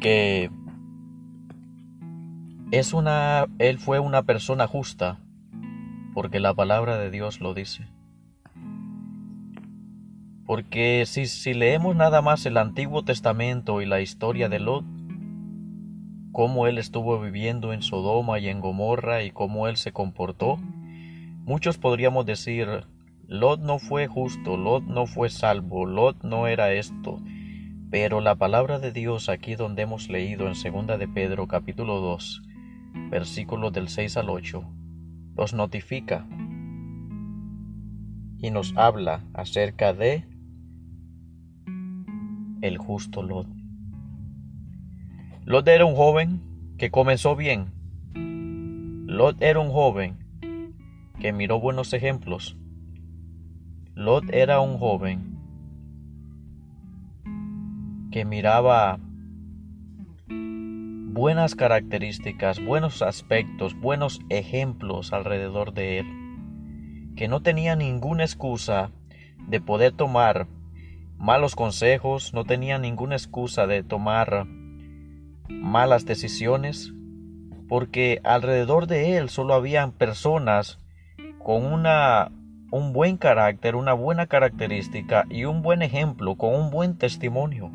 que es una él fue una persona justa porque la palabra de Dios lo dice. Porque si, leemos nada más el Antiguo Testamento y la historia de Lot, cómo él estuvo viviendo en Sodoma y en Gomorra y cómo él se comportó, muchos podríamos decir, Lot no fue justo, Lot no fue salvo, Lot no era esto. Pero la palabra de Dios aquí donde hemos leído en 2 de Pedro capítulo 2, versículos del 6 al 8, nos notifica y nos habla acerca de el justo Lot. Lot era un joven que comenzó bien. Lot era un joven que miró buenos ejemplos. Lot era un joven que miraba buenas características, buenos aspectos, buenos ejemplos alrededor de él, que no tenía ninguna excusa de poder tomar malos consejos, no tenía ninguna excusa de tomar malas decisiones, porque alrededor de él solo habían personas con una un buen carácter, una buena característica y un buen ejemplo, con un buen testimonio.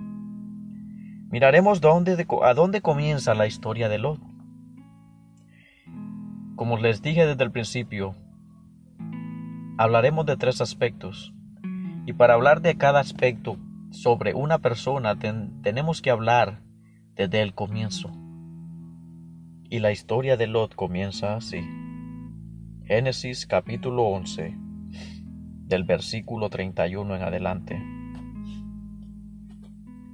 Miraremos dónde, a dónde comienza la historia de Lot. Como les dije desde el principio, hablaremos de tres aspectos. Y para hablar de cada aspecto sobre una persona tenemos que hablar desde el comienzo. Y la historia de Lot comienza así. Génesis capítulo 11 del versículo 31 en adelante.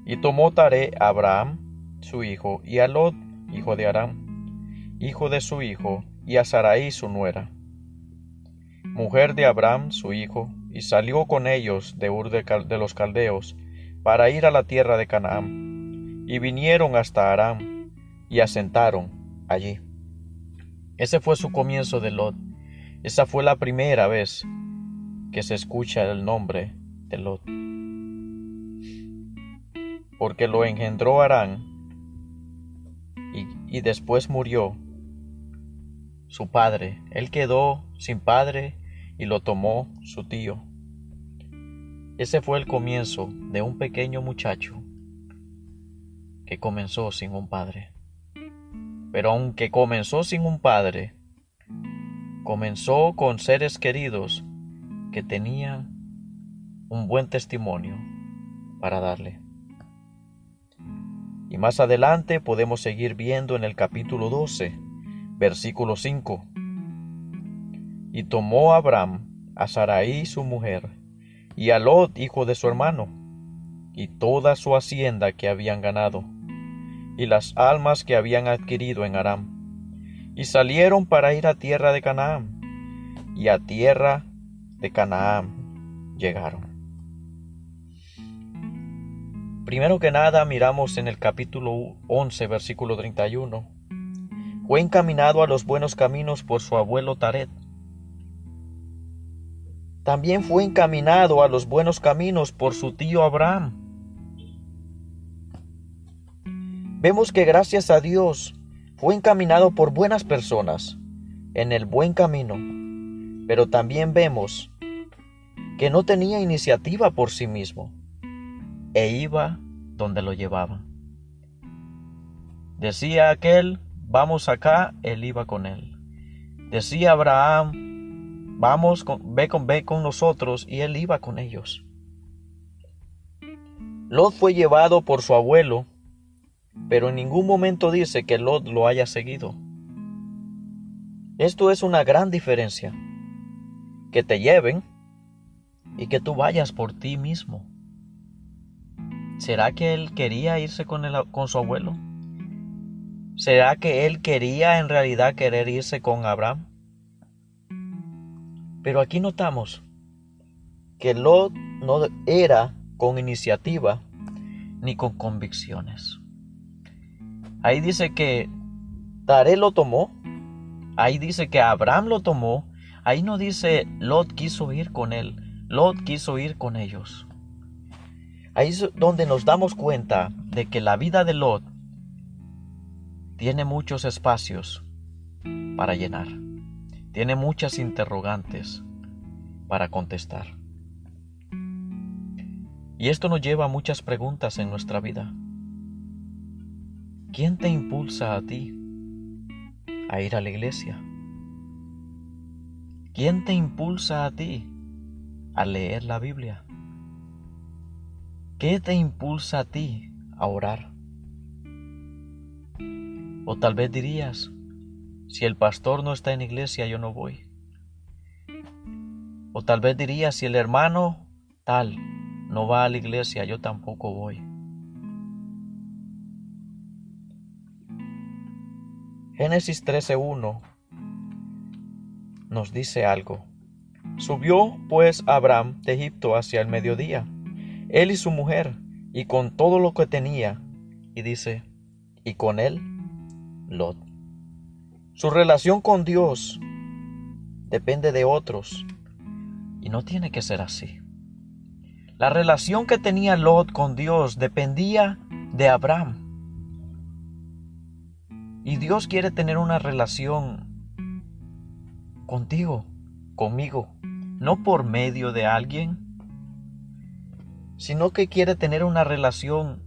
Y tomó Tare a Abraham, su hijo, y a Lot, hijo de Aram, hijo de su hijo, y a Sarai, su nuera, mujer de Abraham, su hijo, y salió con ellos de Ur de, los Caldeos, para ir a la tierra de Canaán, y vinieron hasta Aram, y asentaron allí. Ese fue su comienzo de Lot. Esa fue la primera vez que se escucha el nombre de Lot. Porque lo engendró Arán y, y después murió su padre. Él quedó sin padre y lo tomó su tío. Ese fue el comienzo de un pequeño muchacho que comenzó sin un padre. Pero aunque comenzó sin un padre, comenzó con seres queridos que tenía un buen testimonio para darle. Y más adelante podemos seguir viendo en el capítulo 12, versículo 5. Y tomó Abraham a Sarai su mujer, y a Lot hijo de su hermano, y toda su hacienda que habían ganado, y las almas que habían adquirido en Aram, y salieron para ir a tierra de Canaán, y a tierra de Canaán llegaron. Primero que nada miramos en el capítulo 11, versículo 31. Fue encaminado a los buenos caminos por su abuelo Taret. También fue encaminado a los buenos caminos por su tío Abraham. Vemos que gracias a Dios fue encaminado por buenas personas en el buen camino, pero también vemos que no tenía iniciativa por sí mismo e iba donde lo llevaba. Decía aquel, vamos acá, él iba con él. Decía Abraham, vamos, con, ve, con, ve con nosotros, y él iba con ellos. Lot fue llevado por su abuelo, pero en ningún momento dice que Lot lo haya seguido. Esto es una gran diferencia. Que te lleven, y que tú vayas por ti mismo. ¿Será que él quería irse con, con su abuelo? ¿Será que él quería en realidad querer irse con Abraham? Pero aquí notamos que Lot no era con iniciativa ni con convicciones. Ahí dice que Tare lo tomó, ahí dice que Abraham lo tomó, ahí no dice Lot quiso ir con él, Lot quiso ir con ellos. Ahí es donde nos damos cuenta de que la vida de Lot tiene muchos espacios para llenar, tiene muchas interrogantes para contestar. Y esto nos lleva a muchas preguntas en nuestra vida. ¿Quién te impulsa a ti a ir a la iglesia? ¿Quién te impulsa a ti a leer la Biblia? ¿Qué te impulsa a ti a orar? O tal vez dirías, si el pastor no está en iglesia, yo no voy. O tal vez dirías, si el hermano tal no va a la iglesia, yo tampoco voy. Génesis 13.1 nos dice algo. Subió pues Abraham de Egipto hacia el mediodía, él y su mujer, y con todo lo que tenía, y dice, y con él, Lot. Su relación con Dios depende de otros, y no tiene que ser así. La relación que tenía Lot con Dios dependía de Abraham. Y Dios quiere tener una relación contigo, conmigo, no por medio de alguien, sino que quiere tener una relación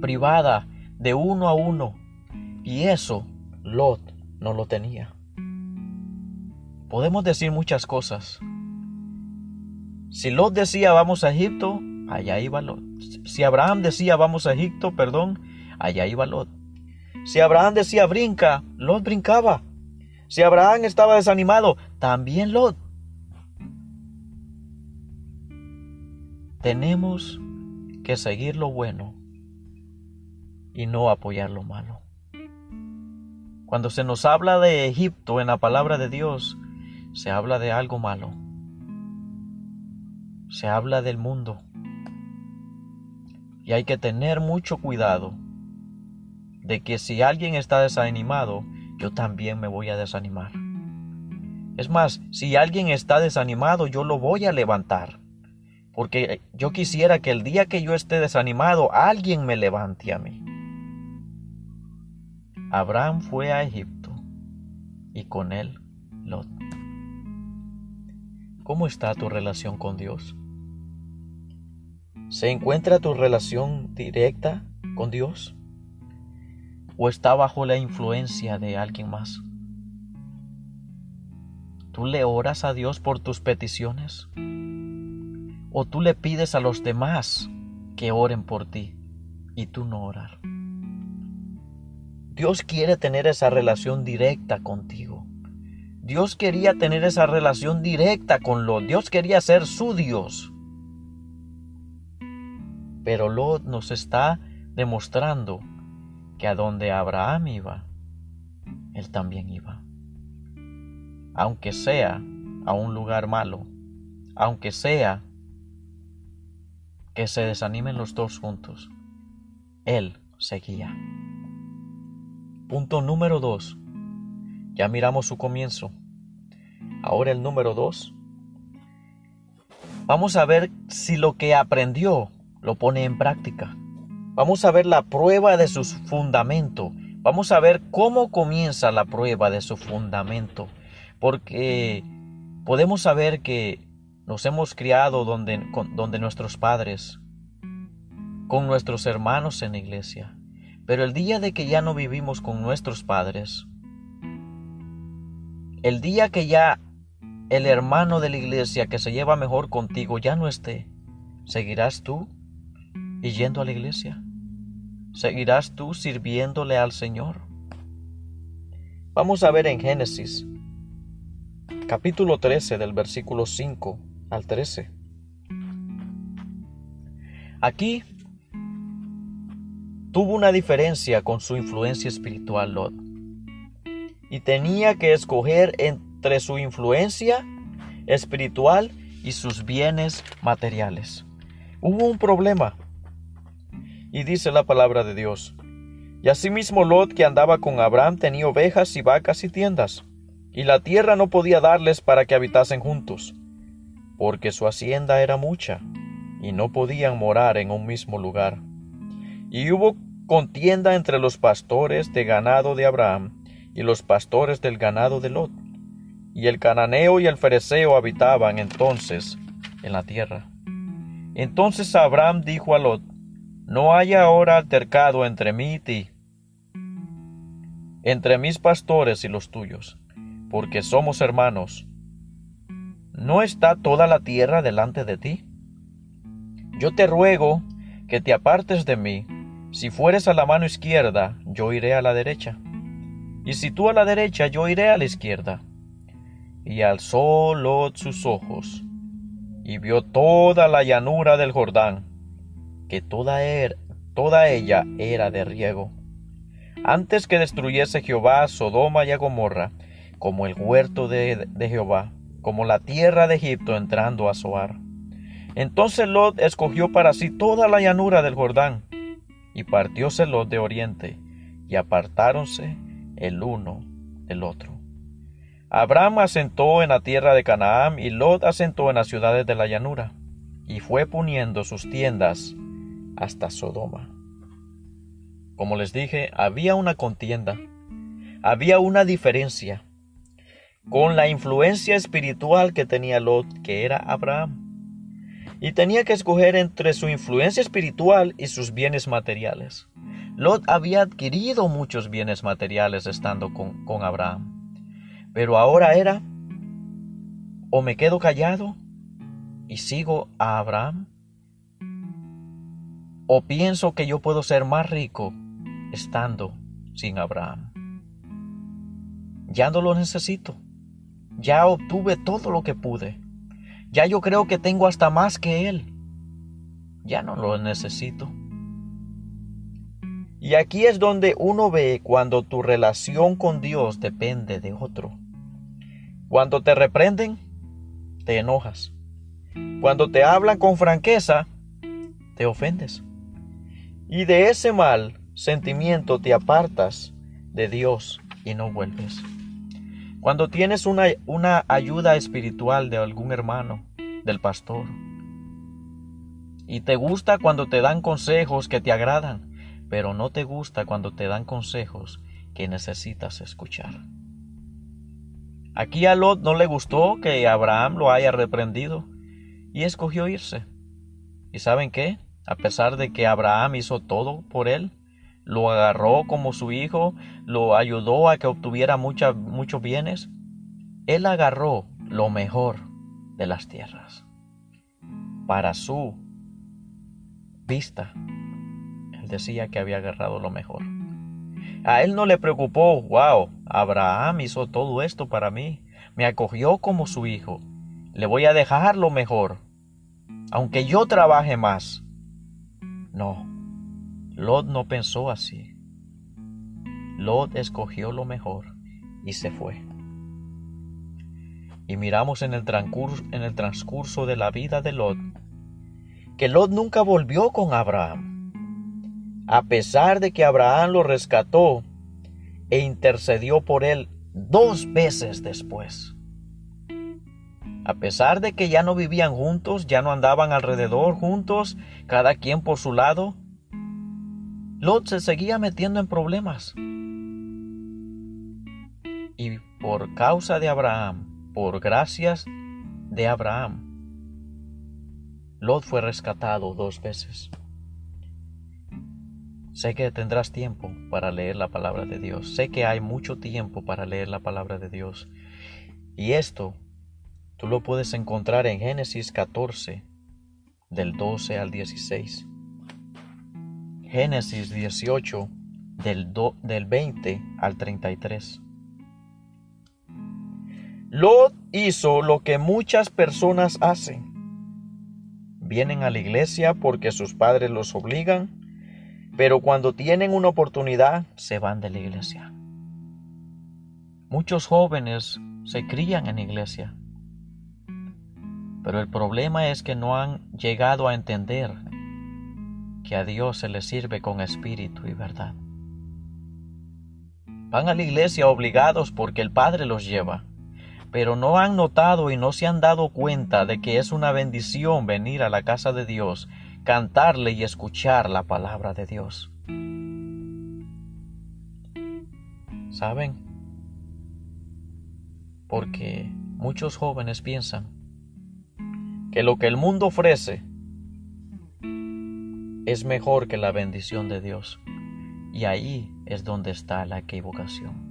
privada de uno a uno. Y eso Lot no lo tenía. Podemos decir muchas cosas. Si Lot decía vamos a Egipto, allá iba Lot. Si Abraham decía vamos a Egipto, perdón, allá iba Lot. Si Abraham decía brinca, Lot brincaba. Si Abraham estaba desanimado, también Lot. Tenemos que seguir lo bueno y no apoyar lo malo. Cuando se nos habla de Egipto en la palabra de Dios, se habla de algo malo. Se habla del mundo. Y hay que tener mucho cuidado de que si alguien está desanimado, yo también me voy a desanimar. Es más, si alguien está desanimado, yo lo voy a levantar. Porque yo quisiera que el día que yo esté desanimado, alguien me levante a mí. Abraham fue a Egipto y con él Lot. ¿Cómo está tu relación con Dios? ¿Se encuentra tu relación directa con Dios? ¿O está bajo la influencia de alguien más? ¿Tú le oras a Dios por tus peticiones? ¿O tú le pides a los demás que oren por ti y tú no orar? Dios quiere tener esa relación directa contigo. Dios quería tener esa relación directa con Lot. Dios quería ser su Dios. Pero Lot nos está demostrando que a donde Abraham iba, él también iba. Aunque sea a un lugar malo, aunque sea que se desanimen los dos juntos, él seguía. Punto número 2. Ya miramos su comienzo. Ahora el número 2. Vamos a ver si lo que aprendió lo pone en práctica. Vamos a ver la prueba de su fundamento. Vamos a ver cómo comienza la prueba de su fundamento. Porque podemos saber que nos hemos criado donde, donde nuestros padres, con nuestros hermanos en la iglesia, pero el día de que ya no vivimos con nuestros padres, el día que ya el hermano de la iglesia que se lleva mejor contigo ya no esté, ¿seguirás tú y yendo a la iglesia? ¿Seguirás tú sirviéndole al Señor? Vamos a ver en Génesis, capítulo 13, del versículo 5 al 13. Aquí tuvo una diferencia con su influencia espiritual Lot. Y tenía que escoger entre su influencia espiritual y sus bienes materiales. Hubo un problema. Y dice la palabra de Dios. Y asimismo Lot que andaba con Abraham tenía ovejas y vacas y tiendas, y la tierra no podía darles para que habitasen juntos, porque su hacienda era mucha, y no podían morar en un mismo lugar. Y hubo contienda entre los pastores de ganado de Abraham y los pastores del ganado de Lot. Y el cananeo y el fereceo habitaban entonces en la tierra. Entonces Abraham dijo a Lot, No haya ahora altercado entre mí y ti, entre mis pastores y los tuyos, porque somos hermanos. ¿No está toda la tierra delante de ti? Yo te ruego que te apartes de mí, si fueres a la mano izquierda, yo iré a la derecha. Y si tú a la derecha, yo iré a la izquierda. Y alzó Lot sus ojos, y vio toda la llanura del Jordán, que toda, er, ella era de riego. Antes que destruyese Jehová Sodoma y a Gomorra, como el huerto de, Jehová, como la tierra de Egipto entrando a Zoar. Entonces Lot escogió para sí toda la llanura del Jordán, y partióse Lot de oriente, y apartáronse el uno del otro. Abraham asentó en la tierra de Canaán, y Lot asentó en las ciudades de la llanura, y fue poniendo sus tiendas hasta Sodoma. Como les dije, había una contienda, había una diferencia con la influencia espiritual que tenía Lot, que era Abraham. Y tenía que escoger entre su influencia espiritual y sus bienes materiales. Lot había adquirido muchos bienes materiales estando con, con Abraham. Pero ahora era, o me quedo callado y sigo a Abraham, o pienso que yo puedo ser más rico estando sin Abraham. Ya no lo necesito. Ya obtuve todo lo que pude. Ya yo creo que tengo hasta más que Él. Ya no lo necesito. Y aquí es donde uno ve cuando tu relación con Dios depende de otro. Cuando te reprenden, te enojas. Cuando te hablan con franqueza, te ofendes. Y de ese mal sentimiento te apartas de Dios y no vuelves. Cuando tienes una, una ayuda espiritual de algún hermano, del pastor, y te gusta cuando te dan consejos que te agradan, pero no te gusta cuando te dan consejos que necesitas escuchar. Aquí a Lot no le gustó que Abraham lo haya reprendido y escogió irse. ¿Y saben qué? A pesar de que Abraham hizo todo por él, lo agarró como su hijo, lo ayudó a que obtuviera muchos bienes. Él agarró lo mejor de las tierras para su vista. Él decía que había agarrado lo mejor. A él no le preocupó, wow, Abraham hizo todo esto para mí, me acogió como su hijo, le voy a dejar lo mejor, aunque yo trabaje más. No, Lot no pensó así. Lot escogió lo mejor y se fue. Y miramos en el, transcurso, en el transcurso de la vida de Lot que Lot nunca volvió con Abraham, a pesar de que Abraham lo rescató e intercedió por él dos veces después. A pesar de que ya no vivían juntos, ya no andaban alrededor juntos, cada quien por su lado, Lot se seguía metiendo en problemas. Y por causa de Abraham, por gracias de Abraham, Lot fue rescatado dos veces. Sé que tendrás tiempo para leer la palabra de Dios. Sé que hay mucho tiempo para leer la palabra de Dios. Y esto tú lo puedes encontrar en Génesis 14, del 12 al 16. Génesis 18 del, del 20 al 33. Lot hizo lo que muchas personas hacen. Vienen a la iglesia porque sus padres los obligan, pero cuando tienen una oportunidad se van de la iglesia. Muchos jóvenes se crían en iglesia, pero el problema es que no han llegado a entender que a Dios se le sirve con espíritu y verdad. Van a la iglesia obligados porque el Padre los lleva, pero no han notado y no se han dado cuenta de que es una bendición venir a la casa de Dios, cantarle y escuchar la palabra de Dios. ¿Saben? Porque muchos jóvenes piensan que lo que el mundo ofrece es mejor que la bendición de Dios. Y ahí es donde está la equivocación.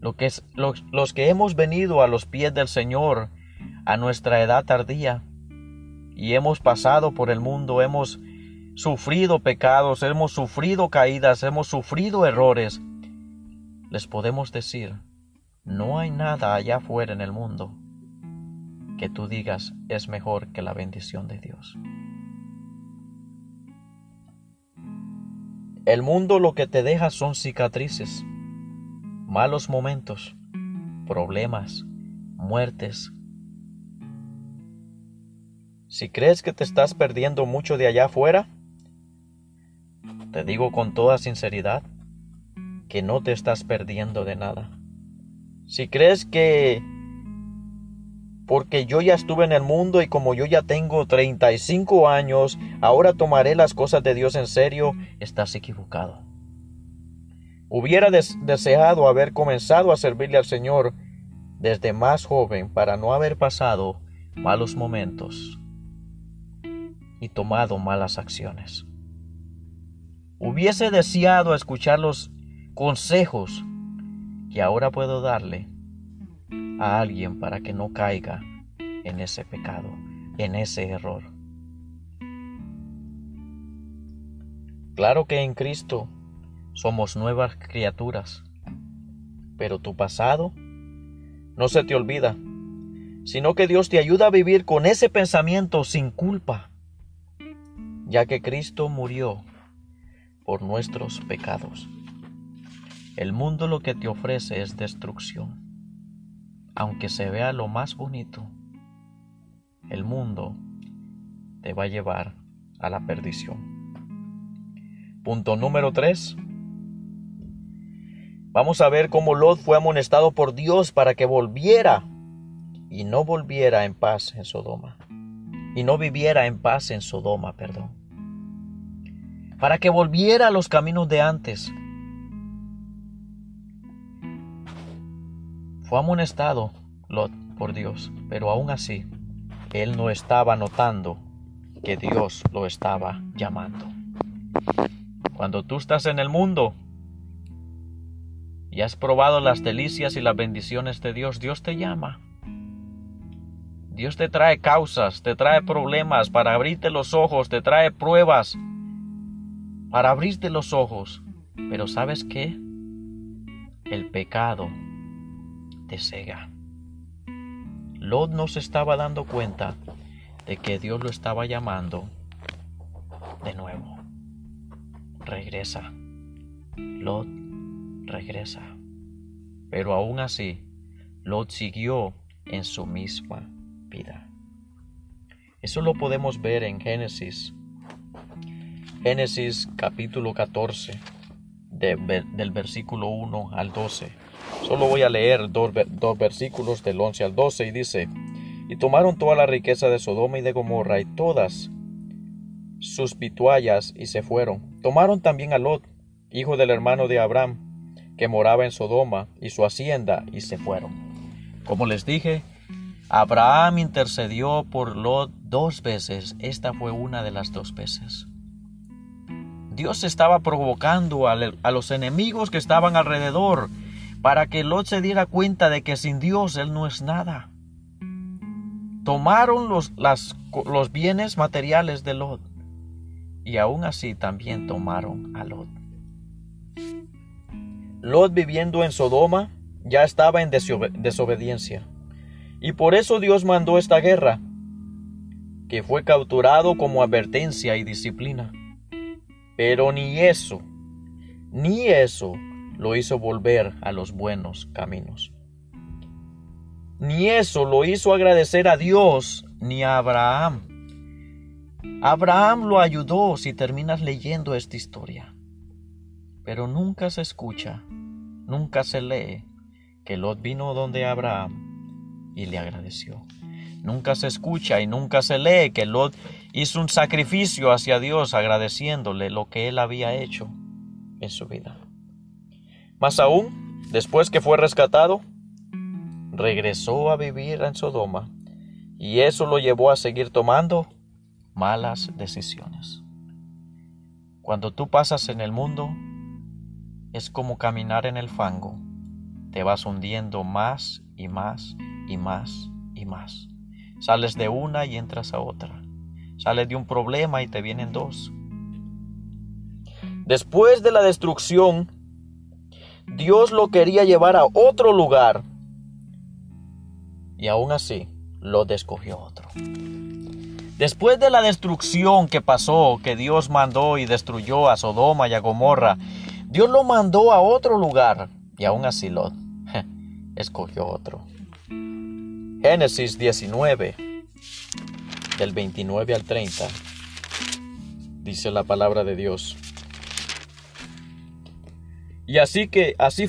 Lo que es, los, los que hemos venido a los pies del Señor a nuestra edad tardía y hemos pasado por el mundo, hemos sufrido pecados, hemos sufrido caídas, hemos sufrido errores, les podemos decir, no hay nada allá afuera en el mundo que tú digas es mejor que la bendición de Dios. El mundo lo que te deja son cicatrices, malos momentos, problemas, muertes. Si crees que te estás perdiendo mucho de allá afuera, te digo con toda sinceridad que no te estás perdiendo de nada. Si crees que porque yo ya estuve en el mundo y como yo ya tengo 35 años, ahora tomaré las cosas de Dios en serio, estás equivocado. Hubiera deseado haber comenzado a servirle al Señor desde más joven para no haber pasado malos momentos y tomado malas acciones. Hubiese deseado escuchar los consejos que ahora puedo darle a alguien para que no caiga en ese pecado, en ese error. Claro que en Cristo somos nuevas criaturas, pero tu pasado no se te olvida, sino que Dios te ayuda a vivir con ese pensamiento sin culpa ya que Cristo murió por nuestros pecados. El mundo lo que te ofrece es destrucción. Aunque se vea lo más bonito, el mundo te va a llevar a la perdición. Punto número 3. Vamos a ver cómo Lot fue amonestado por Dios para que volviera y no volviera en paz en Sodoma. Y no viviera en paz en Sodoma, perdón para que volviera a los caminos de antes. Fue amonestado Lot por Dios, pero aún así, él no estaba notando que Dios lo estaba llamando. Cuando tú estás en el mundo y has probado las delicias y las bendiciones de Dios, Dios te llama. Dios te trae causas, te trae problemas para abrirte los ojos, te trae pruebas para abrirte los ojos. Pero ¿sabes qué? El pecado te cega. Lot no se estaba dando cuenta de que Dios lo estaba llamando de nuevo. Regresa. Lot regresa. Pero aún así, Lot siguió en su misma vida. Eso lo podemos ver en Génesis Génesis capítulo 14, del versículo 1 al 12. Solo voy a leer dos, dos versículos del 11 al 12 y dice, y tomaron toda la riqueza de Sodoma y de Gomorra y todas sus pituallas y se fueron. Tomaron también a Lot, hijo del hermano de Abraham, que moraba en Sodoma, y su hacienda, y se fueron. Como les dije, Abraham intercedió por Lot dos veces. Esta fue una de las dos veces. Dios estaba provocando a, los enemigos que estaban alrededor para que Lot se diera cuenta de que sin Dios él no es nada. Tomaron los, los bienes materiales de Lot y aún así también tomaron a Lot. Lot viviendo en Sodoma ya estaba en desobediencia y por eso Dios mandó esta guerra, que fue capturado como advertencia y disciplina. Pero ni eso, ni eso lo hizo volver a los buenos caminos. Ni eso lo hizo agradecer a Dios ni a Abraham. Abraham lo ayudó si terminas leyendo esta historia. Pero nunca se escucha, nunca se lee que Lot vino donde Abraham y le agradeció. Nunca se escucha y nunca se lee que Lot hizo un sacrificio hacia Dios agradeciéndole lo que él había hecho en su vida. Más aún, después que fue rescatado, regresó a vivir en Sodoma y eso lo llevó a seguir tomando malas decisiones. Cuando tú pasas en el mundo, es como caminar en el fango. Te vas hundiendo más y más y más y más. Sales de una y entras a otra. Sales de un problema y te vienen dos. Después de la destrucción, Dios lo quería llevar a otro lugar. Y aún así, lo descogió otro. Después de la destrucción que pasó, que Dios mandó y destruyó a Sodoma y a Gomorra, Dios lo mandó a otro lugar. Y aún así lo escogió otro. Génesis 19. del 29 al 30, dice la palabra de Dios. Y así que así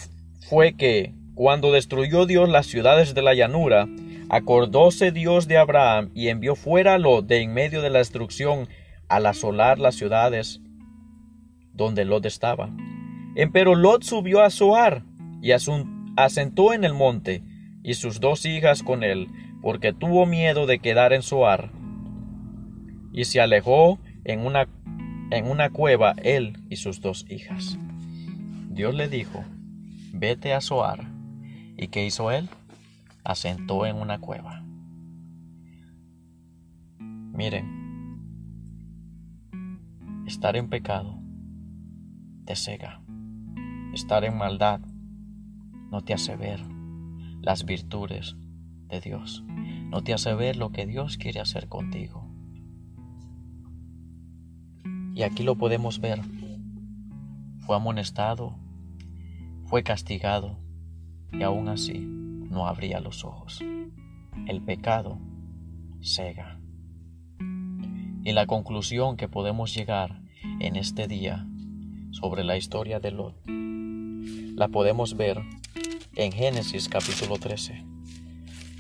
fue que cuando destruyó Dios las ciudades de la llanura, acordóse Dios de Abraham y envió fuera a Lot de en medio de la destrucción al asolar las ciudades donde Lot estaba. Empero Lot subió a Zoar y asentó en el monte, y sus dos hijas con él, porque tuvo miedo de quedar en Zoar. Y se alejó en una, en una cueva él y sus dos hijas. Dios le dijo, vete a Zoar. ¿Y qué hizo él? Asentó en una cueva. Miren, estar en pecado te cega. Estar en maldad no te hace ver las virtudes de Dios. No te hace ver lo que Dios quiere hacer contigo. Y aquí lo podemos ver. Fue amonestado, fue castigado y aún así no abría los ojos. El pecado cega. Y la conclusión que podemos llegar en este día sobre la historia de Lot la podemos ver en Génesis capítulo 13.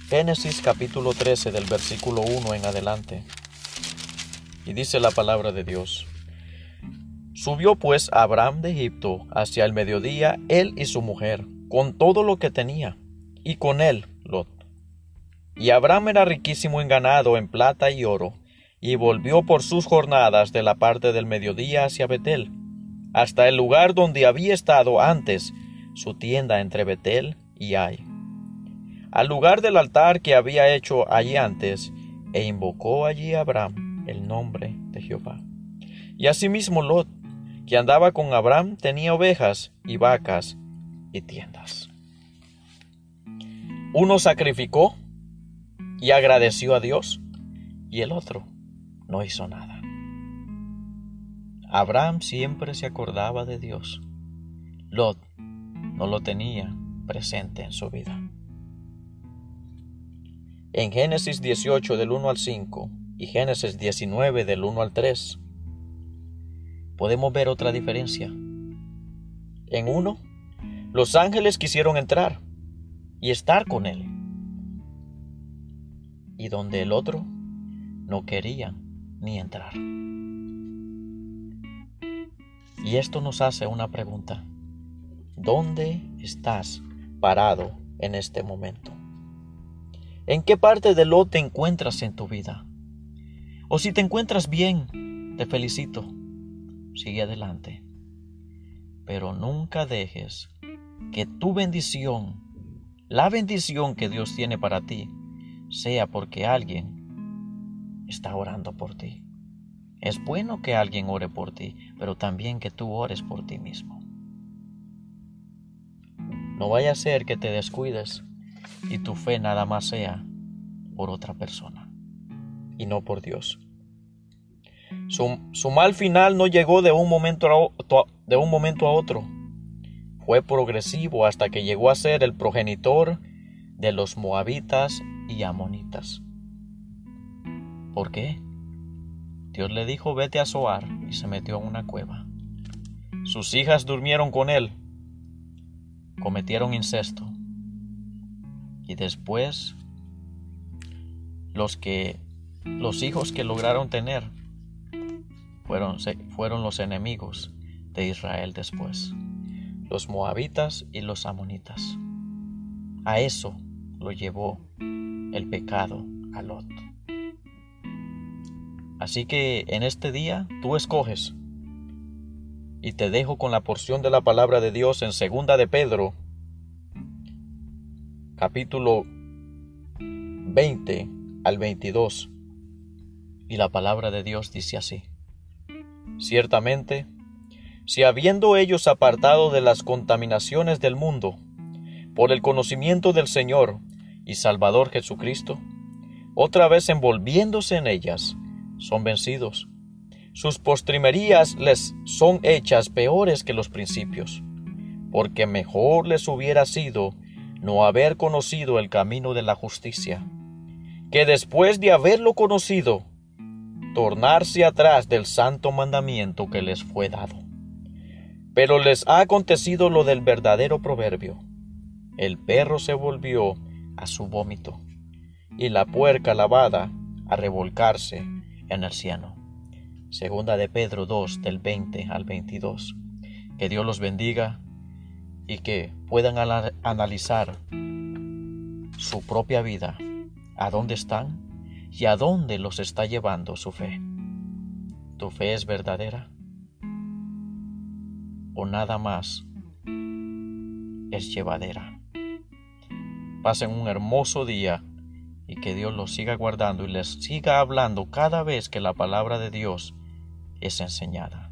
Génesis capítulo 13 del versículo 1 en adelante. Y dice la palabra de Dios. Subió pues Abraham de Egipto hacia el mediodía, él y su mujer, con todo lo que tenía, y con él Lot. Y Abraham era riquísimo en ganado, en plata y oro, y volvió por sus jornadas de la parte del mediodía hacia Betel, hasta el lugar donde había estado antes su tienda entre Betel y Ai, al lugar del altar que había hecho allí antes, e invocó allí Abraham el nombre de Jehová. Y asimismo Lot, que andaba con Abraham, tenía ovejas y vacas y tiendas. Uno sacrificó y agradeció a Dios, y el otro no hizo nada. Abraham siempre se acordaba de Dios. Lot no lo tenía presente en su vida. En Génesis 18 del 1 al 5 y Génesis 19 del 1 al 3 podemos ver otra diferencia. En uno, los ángeles quisieron entrar y estar con él. Y donde el otro no quería ni entrar. Y esto nos hace una pregunta. ¿Dónde estás parado en este momento? ¿En qué parte de lo te encuentras en tu vida? O si te encuentras bien, te felicito. Sigue adelante. Pero nunca dejes que tu bendición, la bendición que Dios tiene para ti, sea porque alguien está orando por ti. Es bueno que alguien ore por ti, pero también que tú ores por ti mismo. No vaya a ser que te descuides y tu fe nada más sea por otra persona y no por Dios. Su, mal final no llegó de un, momento a, de un momento a otro. Fue progresivo hasta que llegó a ser el progenitor de los moabitas y amonitas. ¿Por qué? Dios le dijo vete a Zoar y se metió en una cueva. Sus hijas durmieron con él cometieron incesto. Y después los que los hijos que lograron tener fueron, fueron los enemigos de Israel después, los moabitas y los amonitas. A eso lo llevó el pecado a Lot. Así que en este día tú escoges y te dejo con la porción de la palabra de Dios en segunda de Pedro, capítulo 20 al 22. Y la palabra de Dios dice así: Ciertamente, si habiendo ellos apartado de las contaminaciones del mundo, por el conocimiento del Señor y Salvador Jesucristo, otra vez envolviéndose en ellas, son vencidos. Sus postrimerías les son hechas peores que los principios, porque mejor les hubiera sido no haber conocido el camino de la justicia, que después de haberlo conocido, tornarse atrás del santo mandamiento que les fue dado. Pero les ha acontecido lo del verdadero proverbio. El perro se volvió a su vómito, y la puerca lavada a revolcarse en el cieno. Segunda de Pedro 2 del 20 al 22. Que Dios los bendiga y que puedan analizar su propia vida, a dónde están y a dónde los está llevando su fe. ¿Tu fe es verdadera? ¿O nada más es llevadera? Pasen un hermoso día y que Dios los siga guardando y les siga hablando cada vez que la palabra de Dios es enseñada.